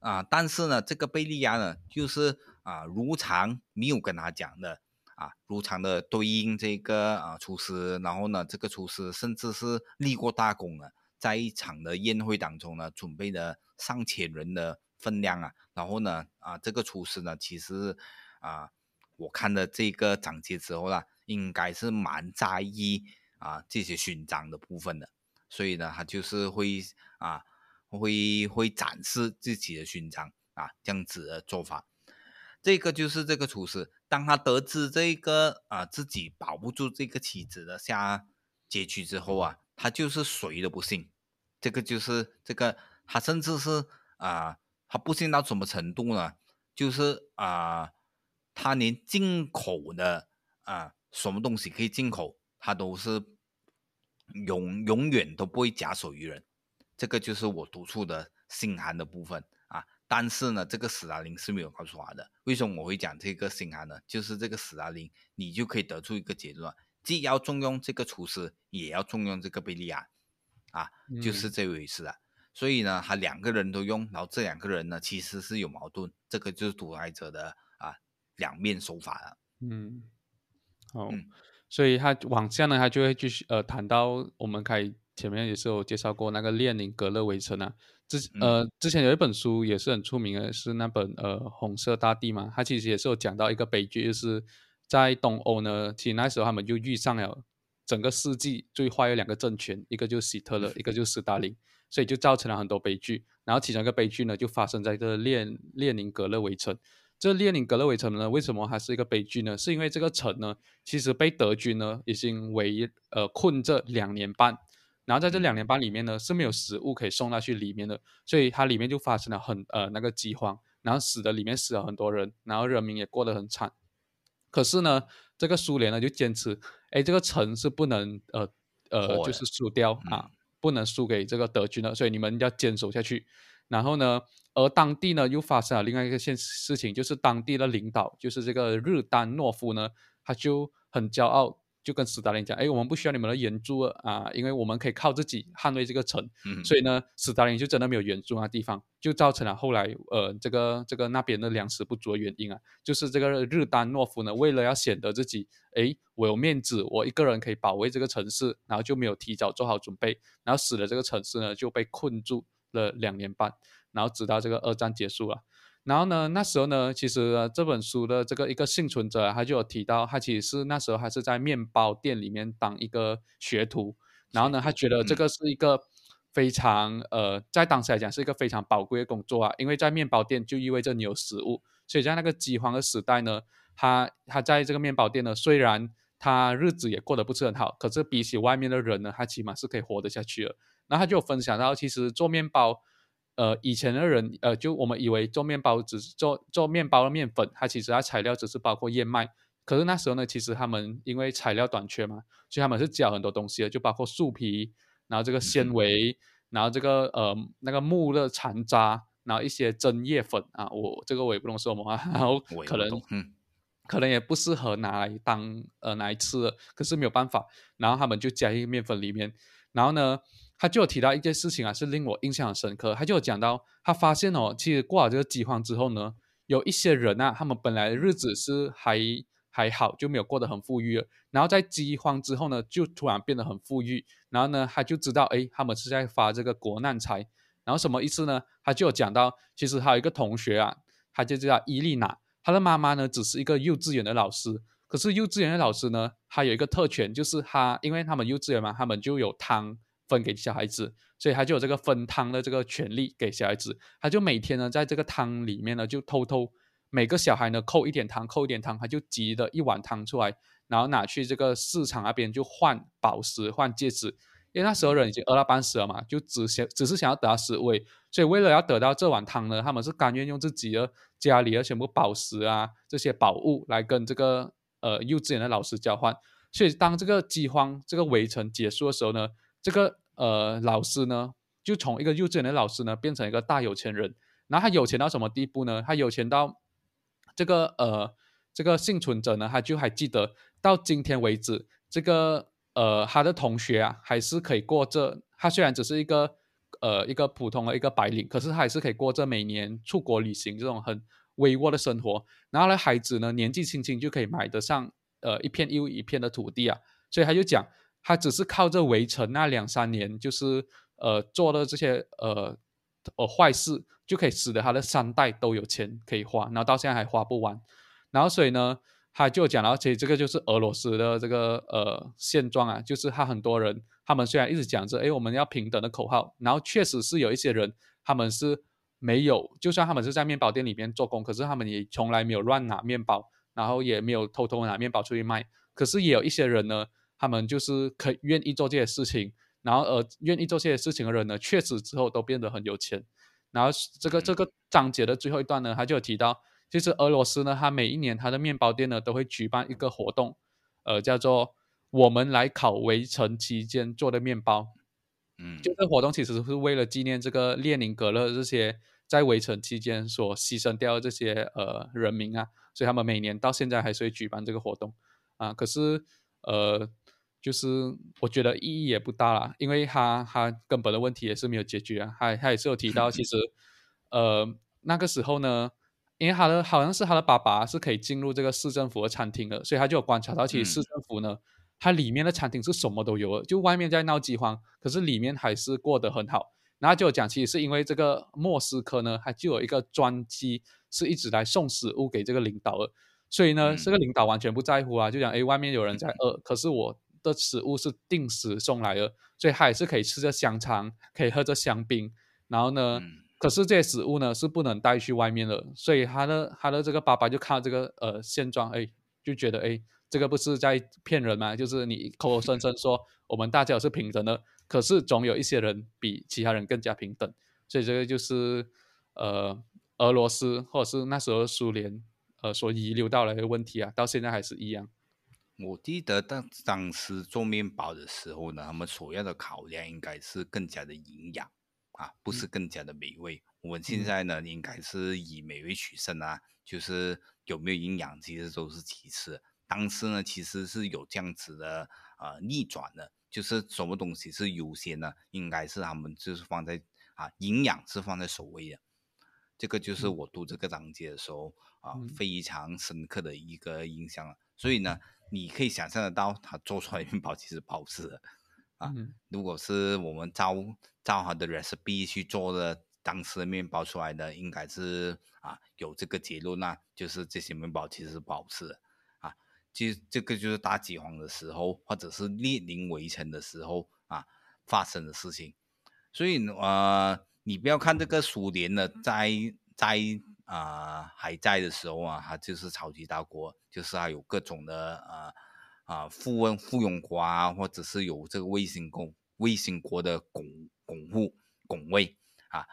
啊，但是呢，这个贝利亚呢，就是啊，如常没有跟他讲的啊，如常的对应这个啊厨师，然后呢，这个厨师甚至是立过大功了，在一场的宴会当中呢，准备了上千人的。分量啊，然后呢，啊，这个厨师呢，其实啊，我看了这个章节之后呢，应该是蛮在意啊这些勋章的部分的，所以呢，他就是会啊，会会展示自己的勋章啊，这样子的做法。这个就是这个厨师，当他得知这个啊自己保不住这个妻子的下结局之后啊，他就是谁都不信。这个就是这个，他甚至是啊。他不信到什么程度呢？就是啊，他连进口的啊什么东西可以进口，他都是永永远都不会假手于人。这个就是我读出的信函的部分啊。但是呢，这个史达林是没有告诉他的。为什么我会讲这个信函呢？就是这个史达林，你就可以得出一个结论：既要重用这个厨师，也要重用这个贝利亚啊，就是这回事啊。所以呢，他两个人都用，然后这两个人呢，其实是有矛盾，这个就是独裁者的啊两面手法了。嗯，好，所以他往下呢，他就会继续呃谈到我们开前面也是有介绍过那个列宁格勒围城啊，之呃之前有一本书也是很出名的，是那本呃红色大地嘛，它其实也是有讲到一个悲剧，就是在东欧呢，其实那时候他们就遇上了整个世纪最坏的两个政权，一个就是希特勒，一个就是斯大林。所以就造成了很多悲剧，然后其中一个悲剧呢，就发生在这列列宁格勒围城。这列宁格勒围城呢，为什么还是一个悲剧呢？是因为这个城呢，其实被德军呢已经围呃困这两年半，然后在这两年半里面呢是没有食物可以送到去里面的，所以它里面就发生了很呃那个饥荒，然后死的里面死了很多人，然后人民也过得很惨。可是呢，这个苏联呢就坚持，哎，这个城是不能呃呃就是输掉啊。不能输给这个德军的，所以你们要坚守下去。然后呢，而当地呢又发生了另外一个现事情，就是当地的领导，就是这个日丹诺夫呢，他就很骄傲。就跟斯大林讲，哎，我们不需要你们的援助啊，因为我们可以靠自己捍卫这个城。所以呢，斯大林就真的没有援助那地方，就造成了后来呃这个这个那边的粮食不足的原因啊。就是这个日丹诺夫呢，为了要显得自己，哎，我有面子，我一个人可以保卫这个城市，然后就没有提早做好准备，然后使得这个城市呢就被困住了两年半，然后直到这个二战结束了。然后呢，那时候呢，其实这本书的这个一个幸存者，他就有提到，他其实是那时候还是在面包店里面当一个学徒。然后呢，他觉得这个是一个非常呃，在当时来讲是一个非常宝贵的工作啊，因为在面包店就意味着你有食物。所以在那个饥荒的时代呢，他他在这个面包店呢，虽然他日子也过得不是很好，可是比起外面的人呢，他起码是可以活得下去了。然后他就分享到，其实做面包。呃，以前的人，呃，就我们以为做面包只是做做面包的面粉，它其实它材料只是包括燕麦。可是那时候呢，其实他们因为材料短缺嘛，所以他们是加很多东西的，就包括树皮，然后这个纤维，然后这个呃那个木的残渣，然后一些针叶粉啊，我这个我也不能说嘛，然后可能可能也不适合拿来当呃拿来吃的，可是没有办法，然后他们就加一个面粉里面，然后呢。他就有提到一件事情啊，是令我印象很深刻。他就有讲到，他发现哦，其实过了这个饥荒之后呢，有一些人啊，他们本来的日子是还还好，就没有过得很富裕，然后在饥荒之后呢，就突然变得很富裕，然后呢，他就知道，哎，他们是在发这个国难财，然后什么意思呢？他就有讲到，其实还有一个同学啊，他就叫伊丽娜，他的妈妈呢只是一个幼稚园的老师，可是幼稚园的老师呢，他有一个特权，就是他因为他们幼稚园嘛，他们就有汤分给小孩子，所以他就有这个分汤的这个权利给小孩子，他就每天呢在这个汤里面呢就偷偷。每个小孩呢扣一点汤，扣一点汤，他就挤了一碗汤出来，然后拿去这个市场那边就换宝石、换戒指。因为那时候人已经饿到半死了嘛，就只想只是想要得到食物，所以为了要得到这碗汤呢，他们是甘愿用自己的家里的全部宝石啊这些宝物来跟这个呃幼稚园的老师交换。所以当这个饥荒这个围城结束的时候呢，这个呃老师呢就从一个幼稚园的老师呢变成一个大有钱人。然后他有钱到什么地步呢？他有钱到。这个呃，这个幸存者呢，他就还记得到今天为止，这个呃，他的同学啊，还是可以过这。他虽然只是一个呃一个普通的一个白领，可是他还是可以过这每年出国旅行这种很微弱的生活。然后呢，孩子呢，年纪轻轻就可以买得上呃一片又一片的土地啊。所以他就讲，他只是靠着围城那两三年，就是呃做的这些呃呃坏事。就可以使得他的三代都有钱可以花，然后到现在还花不完，然后所以呢，他就讲到，其实这个就是俄罗斯的这个呃现状啊，就是他很多人，他们虽然一直讲着，哎，我们要平等的口号，然后确实是有一些人，他们是没有，就算他们是在面包店里面做工，可是他们也从来没有乱拿面包，然后也没有偷偷拿面包出去卖，可是也有一些人呢，他们就是可愿意做这些事情，然后呃，愿意做这些事情的人呢，确实之后都变得很有钱。然后这个这个章节的最后一段呢，他就有提到，其实俄罗斯呢，它每一年它的面包店呢都会举办一个活动，呃，叫做“我们来烤围城期间做的面包”。嗯，就这活动其实是为了纪念这个列宁格勒这些在围城期间所牺牲掉的这些呃人民啊，所以他们每年到现在还是会举办这个活动啊。可是呃。就是我觉得意义也不大了，因为他他根本的问题也是没有解决啊。他他也是有提到，其实呃那个时候呢，因为他的好像是他的爸爸是可以进入这个市政府的餐厅的，所以他就有观察到，其实市政府呢，它里面的餐厅是什么都有，就外面在闹饥荒，可是里面还是过得很好。然后就有讲，其实是因为这个莫斯科呢，它就有一个专机是一直来送食物给这个领导的，所以呢，这个领导完全不在乎啊，就讲哎，外面有人在饿，可是我。的食物是定时送来的，所以他也是可以吃着香肠，可以喝着香槟。然后呢，可是这些食物呢是不能带去外面的。所以他的他的这个爸爸就看到这个呃现状，哎，就觉得哎，这个不是在骗人吗？就是你口口声声说我们大家是平等的，可是总有一些人比其他人更加平等。所以这个就是呃俄罗斯或者是那时候苏联呃所遗留到来的问题啊，到现在还是一样。我记得当当时做面包的时候呢，他们所要的考量应该是更加的营养啊，不是更加的美味。我们现在呢，应该是以美味取胜啊，就是有没有营养其实都是其次。当时呢，其实是有这样子的呃逆转的，就是什么东西是优先呢？应该是他们就是放在啊营养是放在首位的。这个就是我读这个章节的时候啊非常深刻的一个印象了。所以呢。你可以想象得到，他做出来的面包其实不好吃的啊。如果是我们照照他的 recipe 去做的当时的面包出来的，应该是啊有这个结论那就是这些面包其实是不好吃的啊。其实这个就是大饥荒的时候，或者是列宁围城的时候啊发生的事情。所以呃，你不要看这个苏联的在在。啊，还在的时候啊，他就是超级大国，就是还有各种的啊啊富翁富庸国啊，或者是有这个卫星国卫星国的拱拱护拱卫啊。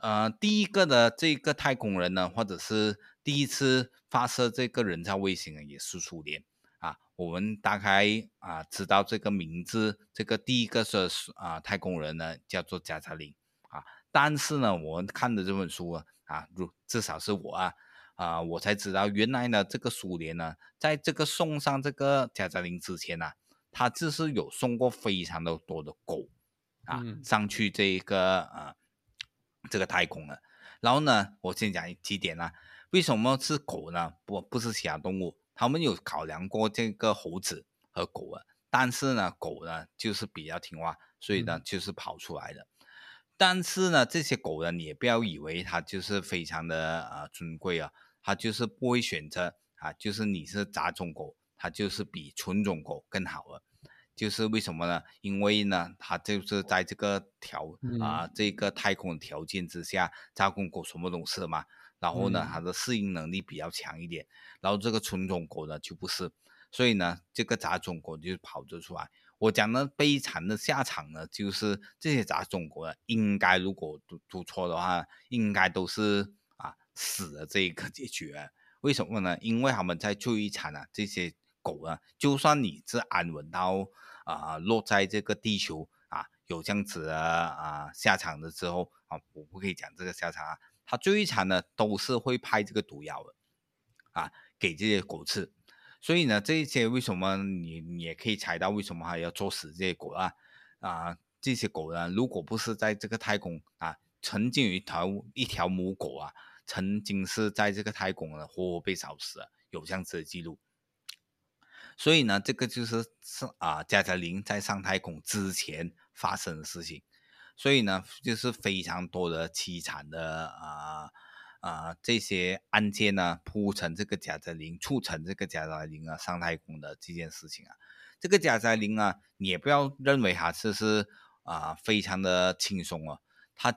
呃，第一个的这个太空人呢，或者是第一次发射这个人造卫星啊，也是苏联啊。我们大概啊知道这个名字，这个第一个是啊太空人呢，叫做加加林啊。但是呢，我们看的这本书啊。啊，如至少是我啊，啊，我才知道原来呢，这个苏联呢，在这个送上这个加加林之前呢，他就是有送过非常的多的狗啊上去这个啊这个太空了。然后呢，我先讲几点啊，为什么是狗呢？不不是其他动物，他们有考量过这个猴子和狗啊，但是呢，狗呢就是比较听话，所以呢就是跑出来的。但是呢，这些狗呢，你也不要以为它就是非常的呃尊贵啊，它就是不会选择啊，就是你是杂种狗，它就是比纯种狗更好了。就是为什么呢？因为呢，它就是在这个条啊这个太空条件之下，杂种狗什么都是嘛。然后呢，它的适应能力比较强一点。然后这个纯种狗呢就不是，所以呢，这个杂种狗就跑着出来。我讲的悲惨的下场呢，就是这些杂种狗呢，应该如果读读错的话，应该都是啊死的这一个结局。为什么呢？因为他们在最惨啊，这些狗啊，就算你是安稳到啊落在这个地球啊，有这样子的啊下场的之后啊，我不可以讲这个下场啊，它最后一场呢都是会派这个毒药的啊给这些狗吃。所以呢，这一些为什么你你也可以猜到为什么还要作死这些狗啊？啊，这些狗呢，如果不是在这个太空啊，曾经有一条一条母狗啊，曾经是在这个太空呢活活被烧死，有这样子的记录。所以呢，这个就是是啊，加加林在上太空之前发生的事情。所以呢，就是非常多的凄惨的啊。啊，这些案件呢，铺成这个贾泽林，促成这个贾泽林啊上太空的这件事情啊，这个贾泽林啊，你也不要认为他是是啊非常的轻松哦，他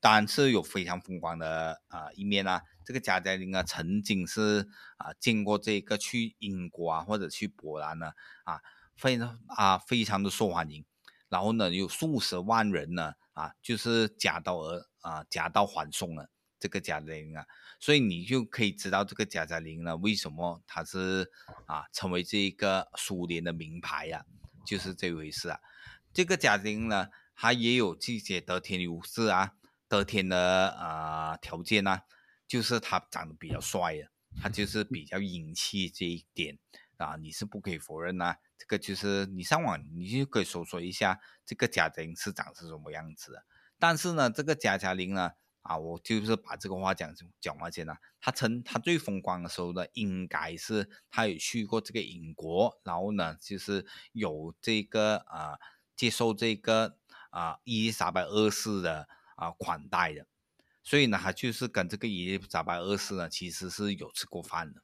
当然是有非常风光的啊一面啊。这个贾泽林啊，曾经是啊见过这个去英国啊或者去波兰呢啊，非常啊非常的受欢迎，然后呢有数十万人呢啊就是夹道而啊夹道欢送了。这个贾玲啊，所以你就可以知道这个贾贾玲呢，为什么他是啊成为这一个苏联的名牌呀，就是这回事啊。这个贾玲呢，他也有这些得天优势啊，得天的啊条件啊，就是他长得比较帅啊，他就是比较英气这一点啊，你是不可以否认呐。这个就是你上网你就可以搜索一下这个贾玲是长是什么样子的。但是呢，这个贾贾玲呢。啊，我就是把这个话讲讲完先了。他曾他最风光的时候呢，应该是他有去过这个英国，然后呢，就是有这个啊接受这个啊伊丽莎白二世的啊款待的，所以呢，他就是跟这个伊丽莎白二世呢，其实是有吃过饭的。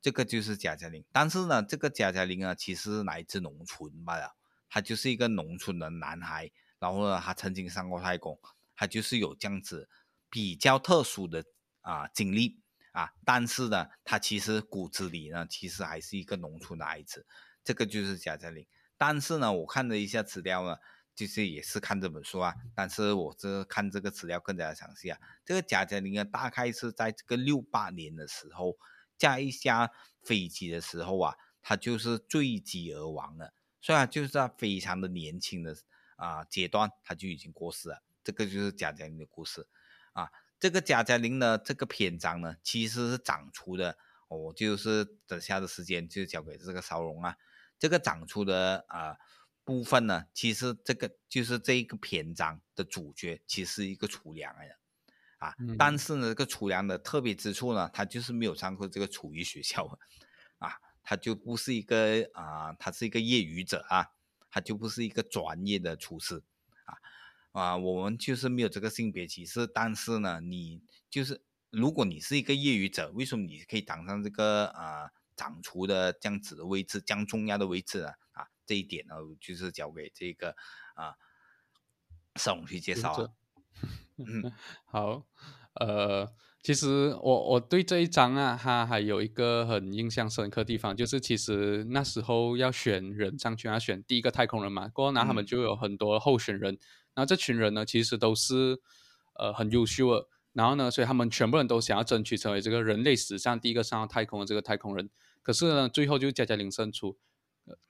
这个就是贾嘉玲，但是呢，这个贾嘉玲啊，其实来自农村罢了，他就是一个农村的男孩，然后呢，他曾经上过太空，他就是有这样子。比较特殊的啊经历啊，但是呢，他其实骨子里呢，其实还是一个农村的孩子，这个就是贾嘉玲。但是呢，我看了一下资料呢，就是也是看这本书啊，但是我这看这个资料更加详细啊。这个贾嘉玲啊，大概是在这个六八年的时候，驾一架飞机的时候啊，他就是坠机而亡了。虽然就是在非常的年轻的啊阶段，他就已经过世了。这个就是贾嘉玲的故事。啊，这个贾嘉玲的这个篇章呢，其实是长出的，我就是等下的时间就交给这个邵荣啊。这个长出的啊部分呢，其实这个就是这一个篇章的主角，其实是一个厨娘来的啊。但是呢，这个厨娘的特别之处呢，他就是没有上过这个厨艺学校啊，他就不是一个啊，他是一个业余者啊，他就不是一个专业的厨师。啊，我们就是没有这个性别歧视，但是呢，你就是如果你是一个业余者，为什么你可以当上这个啊掌厨的这样子的位置，这样重要的位置呢？啊，这一点呢，就是交给这个啊宋去介绍啊。嗯，[laughs] 好，呃，其实我我对这一章啊，它还有一个很印象深刻地方，就是其实那时候要选人上去，要选第一个太空人嘛，过后呢，他们就有很多候选人。然后这群人呢，其实都是呃很优秀的，然后呢，所以他们全部人都想要争取成为这个人类史上第一个上到太空的这个太空人。可是呢，最后就加加林胜出。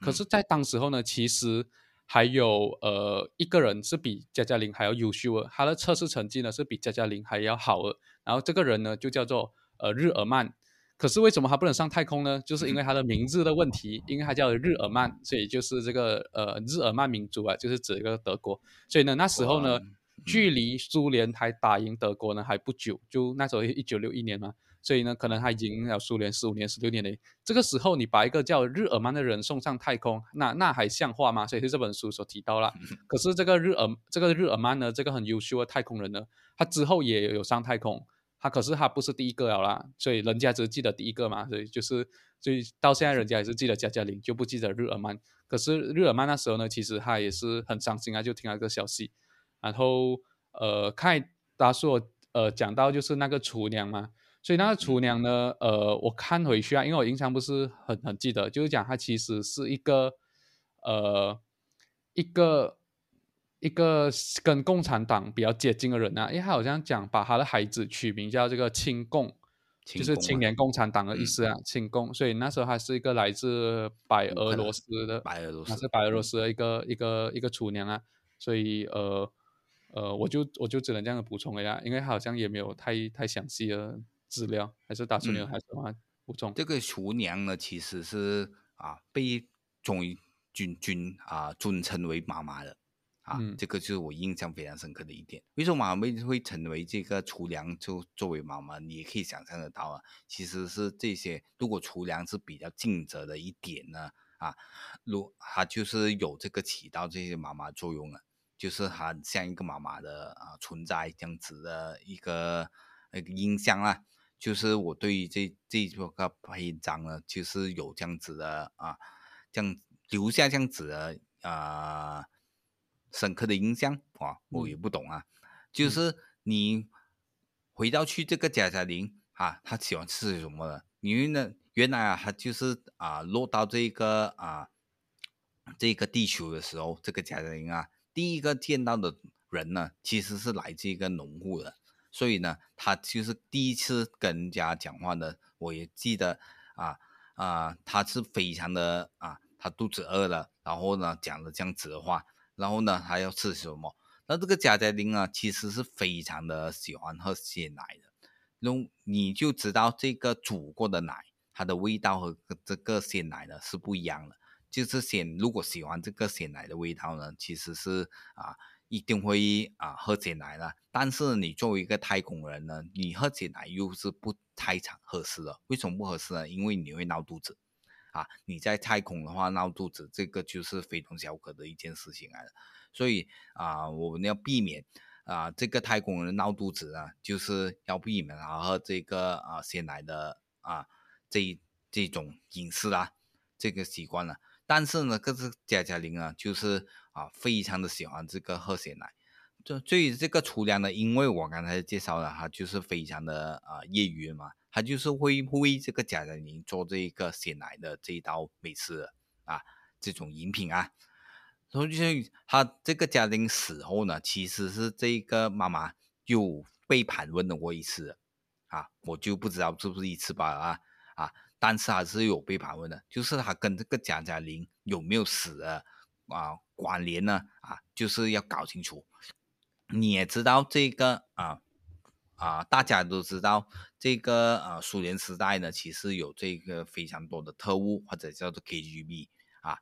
可是，在当时候呢，其实还有呃一个人是比加加林还要优秀的，他的测试成绩呢是比加加林还要好的。然后这个人呢就叫做呃日耳曼。可是为什么他不能上太空呢？就是因为他的名字的问题，因为他叫日耳曼，所以就是这个呃日耳曼民族啊，就是指一个德国。所以呢，那时候呢，距离苏联还打赢德国呢还不久，就那时候一九六一年嘛，所以呢，可能他已经了苏联十五年、十六年嘞。这个时候，你把一个叫日耳曼的人送上太空，那那还像话吗？所以是这本书所提到了。可是这个日耳这个日耳曼呢，这个很优秀的太空人呢，他之后也有上太空，他可是他不是第一个了啦，所以人家只记得第一个嘛，所以就是所以到现在人家也是记得加加林，就不记得日耳曼。可是日耳曼那时候呢，其实他也是很伤心啊，就听到这个消息，然后呃，看达叔呃讲到就是那个厨娘嘛。所以那个厨娘呢？呃，我看回去啊，因为我印象不是很很记得，就是讲他其实是一个，呃，一个一个跟共产党比较接近的人啊。因为他好像讲把他的孩子取名叫这个亲共，就是青年共产党的意思啊，亲共。所以那时候还是一个来自白俄罗斯的，白俄罗斯，是白俄罗斯的一个一个一个厨娘啊。所以呃呃，我就我就只能这样补充一下，因为好像也没有太太详细的。资料还是打厨娘还是什么补充？这个厨娘呢，其实是啊被中军军啊尊称为妈妈的啊，这个就是我印象非常深刻的一点。为什么妈妈会成为这个厨娘就作为妈妈？你也可以想象得到啊，其实是这些。如果厨娘是比较尽责的一点呢啊，如她就是有这个起到这些妈妈作用了，就是她像一个妈妈的啊存在这样子的一个那个印象啊。就是我对于这这个篇章呢，就是有这样子的啊，这样留下这样子的啊深刻的印象啊，我也不懂啊。就是你回到去这个贾贾林啊，他喜欢吃什么的？因为呢，原来啊，他就是啊落到这个啊这个地球的时候，这个贾贾林啊，第一个见到的人呢，其实是来自一个农户的。所以呢，他就是第一次跟人家讲话的，我也记得啊啊，他是非常的啊，他肚子饿了，然后呢讲了这样子的话，然后呢还要吃什么？那这个贾家丁啊，其实是非常的喜欢喝鲜奶的，用你就知道这个煮过的奶，它的味道和这个鲜奶呢是不一样的。就是鲜，如果喜欢这个鲜奶的味道呢，其实是啊。一定会啊喝鲜奶的，但是你作为一个太空人呢，你喝鲜奶又是不太常合适的。为什么不合适呢？因为你会闹肚子啊！你在太空的话闹肚子，这个就是非同小可的一件事情来的。所以啊，我们要避免啊这个太空人闹肚子啊，就是要避免啊喝这个啊鲜奶的啊这这种饮食啊这个习惯了。但是呢，可是贾嘉玲啊，就是。啊，非常的喜欢这个喝鲜奶。就对于这个厨娘呢，因为我刚才介绍了，他就是非常的啊业余嘛，他就是会为这个贾玲玲做这一个鲜奶的这一道美食啊，这种饮品啊。然后就是他这个家庭死后呢，其实是这个妈妈就被盘问了过一次啊，我就不知道是不是一次吧啊啊，但是还是有被盘问的，就是他跟这个贾嘉玲有没有死啊？啊，关联呢？啊，就是要搞清楚。你也知道这个啊啊，大家都知道这个啊，苏联时代呢，其实有这个非常多的特务或者叫做 KGB 啊，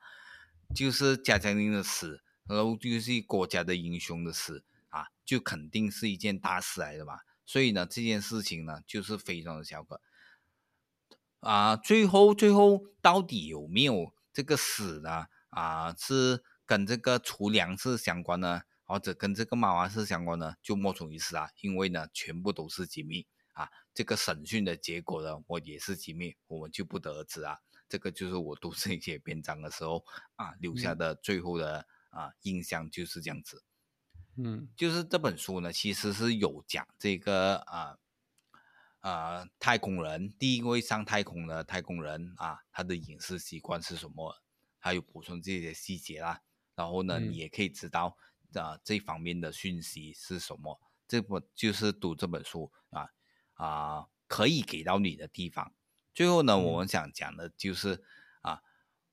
就是贾江林的死，然后就是国家的英雄的死啊，就肯定是一件大事来的嘛。所以呢，这件事情呢，就是非常的小可啊。最后，最后到底有没有这个死呢？啊，是跟这个储粮是相关的，或者跟这个妈妈是相关的，就莫衷一是啊。因为呢，全部都是机密啊。这个审讯的结果呢，我也是机密，我们就不得而知啊。这个就是我读这些篇章的时候啊，留下的最后的啊印象就是这样子。嗯，就是这本书呢，其实是有讲这个啊啊太空人第一位上太空的太空人啊，他的饮食习惯是什么？还有补充这些细节啦，然后呢，你也可以知道啊这方面的讯息是什么。这本就是读这本书啊啊可以给到你的地方。最后呢，我们想讲的就是啊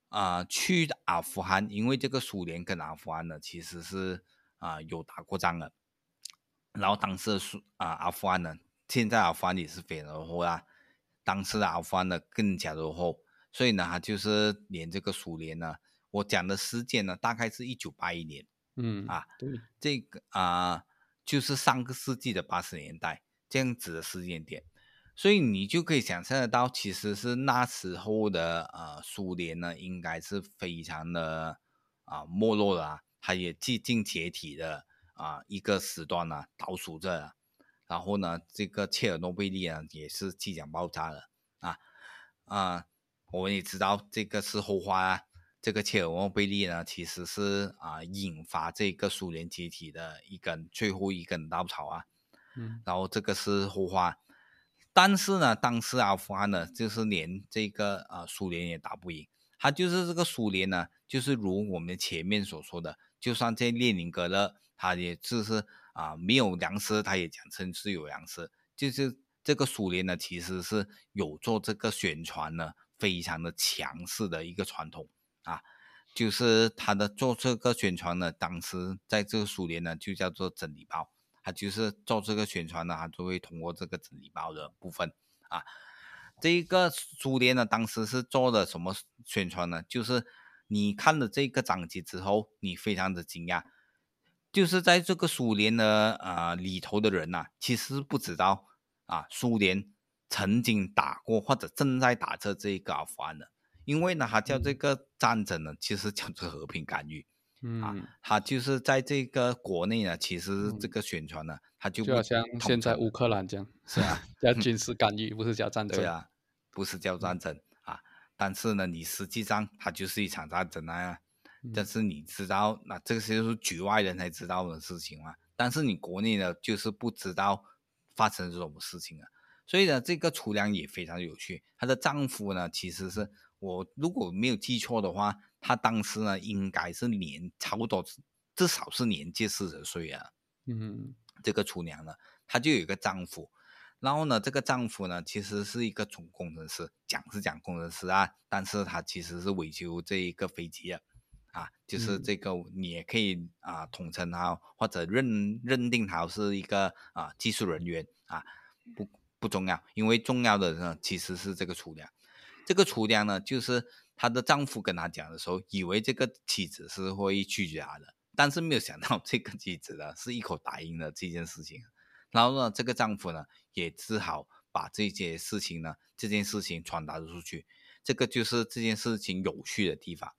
啊去阿富汗，因为这个苏联跟阿富汗呢其实是啊有打过仗的。然后当时的苏啊阿富汗呢，现在阿富汗也是非常落后啊，当时的阿富汗呢更加落后。所以呢，他就是连这个苏联呢，我讲的时间呢，大概是一九八一年，嗯啊，对，这个啊，就是上个世纪的八十年代这样子的时间点。所以你就可以想象得到，其实是那时候的呃苏联呢，应该是非常的啊没落了、啊，它也接近解体的啊一个时段呢，倒数着。然后呢，这个切尔诺贝利啊也是即将爆炸了啊啊，我们也知道这个是后话啊。这个切尔诺贝利呢，其实是啊引发这个苏联解体的一根最后一根稻草啊。嗯，然后这个是后话。但是呢，当时阿富汗呢，就是连这个啊苏联也打不赢。他就是这个苏联呢，就是如我们前面所说的，就算在列宁格勒，他也就是啊没有粮食，他也讲称是有粮食。就是这个苏联呢，其实是有做这个宣传呢，非常的强势的一个传统啊。就是他的做这个宣传呢，当时在这个苏联呢，就叫做真理报。他就是做这个宣传呢，他就会通过这个真理报的部分啊。这个苏联呢，当时是做的什么宣传呢？就是你看了这个章节之后，你非常的惊讶，就是在这个苏联的啊里头的人呐，其实不知道啊，苏联曾经打过或者正在打着这个阿富汗的，因为呢，它叫这个战争呢，其实叫做和平干预。啊，他就是在这个国内呢，其实这个宣传呢，他就就好像现在乌克兰这样，是啊，[laughs] 叫军事干预，不是叫战争，对啊，不是叫战争啊。但是呢，你实际上它就是一场战争啊。但是你知道，那这些是局外人才知道的事情嘛。但是你国内呢，就是不知道发生什么事情啊。所以呢，这个楚良也非常有趣。她的丈夫呢，其实是我如果没有记错的话。她当时呢，应该是年差不多，至少是年届四十岁啊。嗯，这个厨娘呢，她就有一个丈夫，然后呢，这个丈夫呢，其实是一个总工程师，讲是讲工程师啊，但是他其实是维修这一个飞机的，啊，就是这个你也可以啊统称他或者认认定他是一个啊技术人员啊，不不重要，因为重要的呢其实是这个厨娘，这个厨娘呢就是。她的丈夫跟她讲的时候，以为这个妻子是会拒绝她的，但是没有想到 [laughs] 这个妻子呢是一口答应了这件事情。然后呢，这个丈夫呢也只好把这件事情呢这件事情传达出去。这个就是这件事情有趣的地方。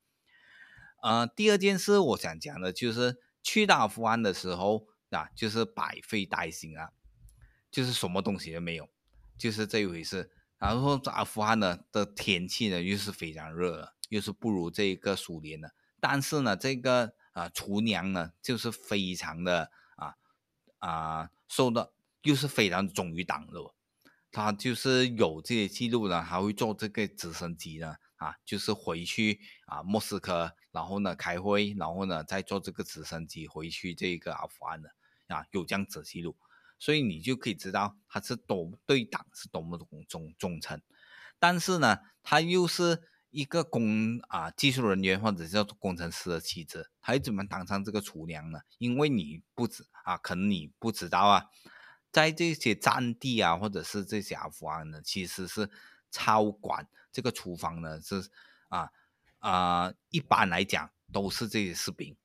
呃，第二件事我想讲的就是去到阿富安的时候啊，就是百废待兴啊，就是什么东西都没有，就是这一回事。然后阿富汗呢的天气呢又是非常热，又是不如这个苏联的。但是呢，这个啊厨娘呢就是非常的啊啊受到，又是非常忠于党的。他就是有这些记录呢，还会坐这个直升机呢啊，就是回去啊莫斯科，然后呢开会，然后呢再坐这个直升机回去这个阿富汗的啊，有这样子记录。所以你就可以知道他是多对党是多么的忠忠诚，但是呢，他又是一个工啊技术人员或者叫工程师的妻子，他怎么当上这个厨娘呢？因为你不知啊，可能你不知道啊，在这些战地啊，或者是这些阿富汗呢，其实是操管这个厨房呢是啊啊，一般来讲都是这些士兵，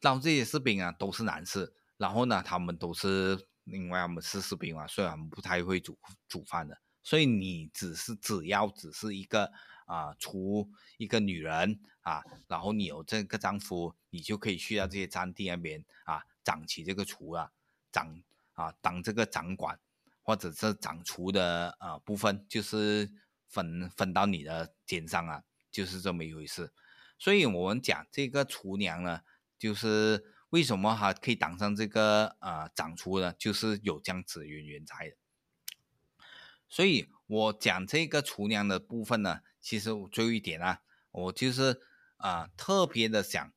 然后这些士兵啊都是男士，然后呢，他们都是。另外，我们是士兵嘛，虽然不太会煮煮饭的，所以你只是只要只是一个啊，厨一个女人啊，然后你有这个丈夫，你就可以去到这些战地那边啊，掌起这个厨啊，掌啊当这个掌管或者是掌厨的啊部分，就是分分到你的肩上啊，就是这么一回事。所以我们讲这个厨娘呢，就是。为什么他可以当上这个呃长厨呢？就是有这样子的渊源在的。所以我讲这个厨娘的部分呢，其实最后一点啊，我就是啊特别的想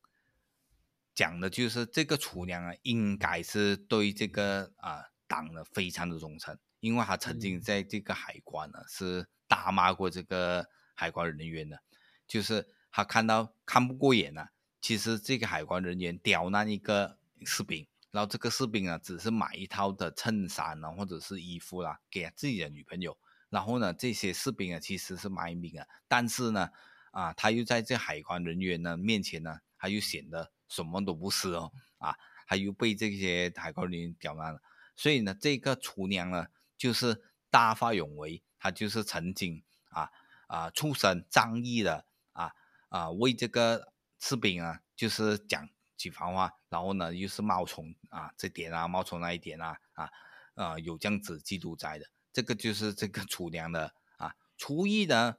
讲的就是这个厨娘啊，应该是对这个啊党呢非常的忠诚，因为他曾经在这个海关呢是大骂过这个海关人员的，就是他看到看不过眼啊。其实这个海关人员刁难一个士兵，然后这个士兵啊，只是买一套的衬衫啊，或者是衣服啦，给自己的女朋友。然后呢，这些士兵啊，其实是卖命啊，但是呢，啊，他又在这海关人员呢面前呢，他又显得什么都不是哦，啊，他又被这些海关人员刁难了。所以呢，这个厨娘呢，就是大发勇为，他就是曾经啊啊出身仗义的啊啊为这个士兵啊就是讲几番话，然后呢又是冒充啊这点啊冒充那一点啊啊啊有这样子记录在的，这个就是这个厨娘的啊厨艺呢，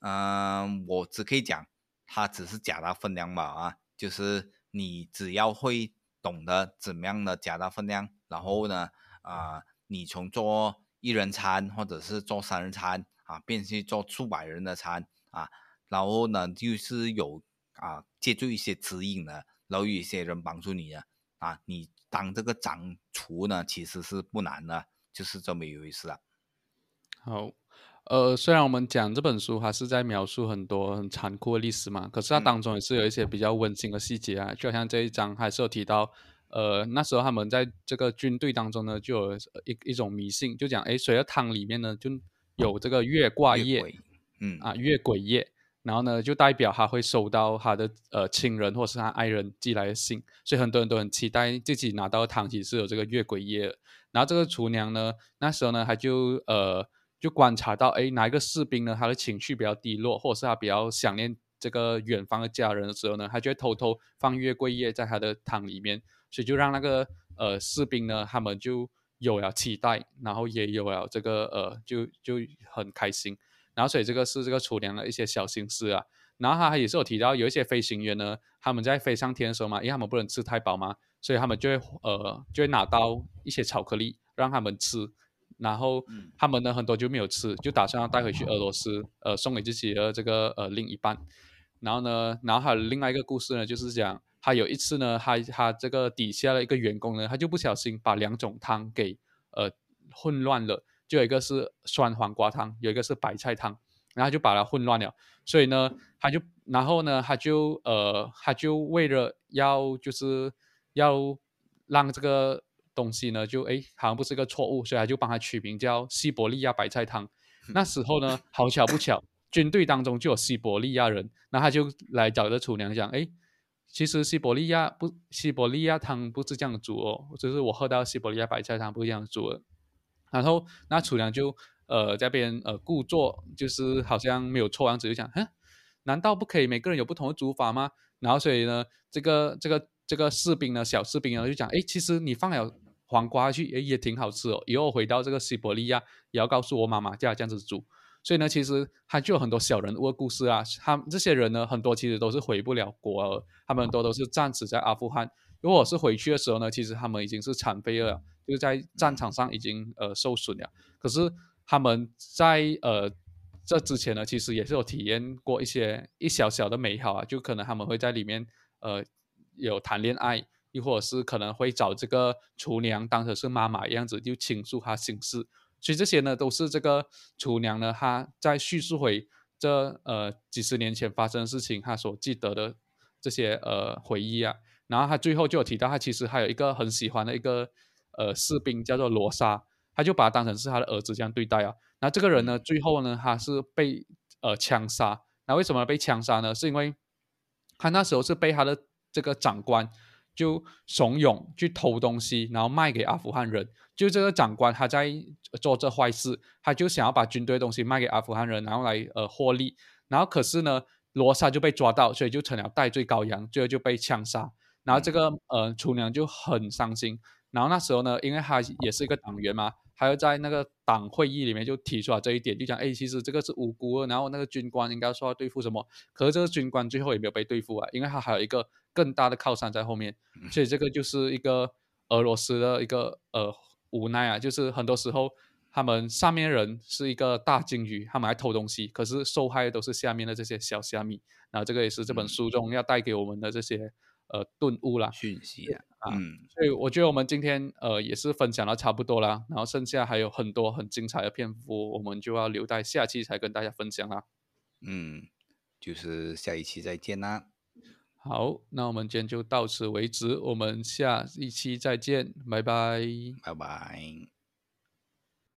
嗯我只可以讲他只是加大分量吧啊，就是你只要会懂得怎么样的加大分量，然后呢啊你从做一人餐或者是做三人餐啊，变去做数百人的餐啊，然后呢就是有啊借助一些指引呢，然后有一些人帮助你啊啊，你当这个掌厨呢其实是不难的，就是这么一回事啊。好，呃，虽然我们讲这本书还是在描述很多很残酷的历史嘛，可是它嗯当中也是有一些比较温馨的细节啊，就好像这一章还是有提到，呃，那时候他们在这个军队当中呢，就有一一种迷信，就讲，诶，水的汤里面呢就有这个月挂叶越，嗯啊，月鬼叶，然后呢，就代表他会收到他的呃亲人或是他爱人寄来的信，所以很多人都很期待自己拿到的汤其实是有这个月桂叶。然后这个厨娘呢，那时候呢，她就呃就观察到，哎，哪一个士兵呢，他的情绪比较低落，或者是他比较想念这个远方的家人的时候呢，他就会偷偷放月桂叶在他的汤里面，所以就让那个呃士兵呢，他们就有了期待，然后也有了这个呃，就就很开心。然后所以这个是这个厨娘的一些小心思啊。然后他也是有提到，有一些飞行员呢，他们在飞上天的时候嘛，因为他们不能吃太饱嘛，所以他们就会呃就会拿到一些巧克力让他们吃，然后嗯他们呢很多就没有吃，就打算要带回去俄罗斯，呃送给自己的这个呃另一半。然后呢，然后还有另外一个故事呢，就是讲他有一次呢，他他这个底下的一个员工呢，他就不小心把两种汤给呃混乱了，就有一个是酸黄瓜汤，有一个是白菜汤，然后就把它混乱了，所以呢，他就然后呢，他就呃他就为了要就是要让这个东西呢，就诶好像不是个错误，所以他就帮他取名叫西伯利亚白菜汤。[laughs] 那时候呢，好巧不巧，军队当中就有西伯利亚人，那他就来找这厨娘讲，哎，其实西伯利亚不，西伯利亚汤不是这样煮哦，就是我喝到西伯利亚白菜汤不是这样煮的。然后那厨娘就呃在边呃故作就是好像没有错样子，就讲，哼，难道不可以每个人有不同的煮法吗？然后所以呢，这个这个这个士兵呢，小士兵呢就讲，哎，其实你放了黄瓜去，诶也挺好吃哦。以后回到这个西伯利亚，也要告诉我妈妈叫她这样子煮。所以呢，其实他就有很多小人物的故事啊。他这些人呢，很多其实都是回不了国，他们很多都是战死在阿富汗。如果是回去的时候呢，其实他们已经是残废了，就是在战场上已经呃受损了。可是他们在呃这之前呢，其实也是有体验过一些一小小的美好啊，就可能他们会在里面呃有谈恋爱，亦或者是可能会找这个厨娘当成是妈妈样子，就倾诉她心事。所以这些呢，都是这个厨娘呢，她在叙述回这呃几十年前发生的事情，她所记得的这些呃回忆啊。然后他最后就有提到，他其实还有一个很喜欢的一个呃士兵，叫做罗莎，他就把他当成是他的儿子这样对待啊。那这个人呢，最后呢，他是被呃枪杀。那为什么被枪杀呢？是因为他那时候是被他的这个长官就怂恿去偷东西，然后卖给阿富汗人。就这个长官他在做这坏事，他就想要把军队的东西卖给阿富汗人，然后来呃获利。然后可是呢，罗莎就被抓到，所以就成了代罪羔羊，最后就被枪杀。然后这个呃厨娘就很伤心。然后那时候呢，因为他也是一个党员嘛，他又在那个党会议里面就提出来这一点，就讲哎，其实这个是无辜的，然后那个军官应该说要对付什么，可是这个军官最后也没有被对付啊，因为他还有一个更大的靠山在后面，所以这个就是一个俄罗斯的一个呃无奈啊，就是很多时候他们上面人是一个大鲸鱼，他们还偷东西，可是受害的都是下面的这些小虾米，然后这个也是这本书中要带给我们的这些呃顿悟啦。讯息啊，啊嗯所以我觉得我们今天呃也是分享的差不多啦，然后剩下还有很多很精彩的篇幅，我们就要留待下期才跟大家分享啦。嗯，就是下一期再见啦，好，那我们今天就到此为止，我们下一期再见，拜拜。拜拜。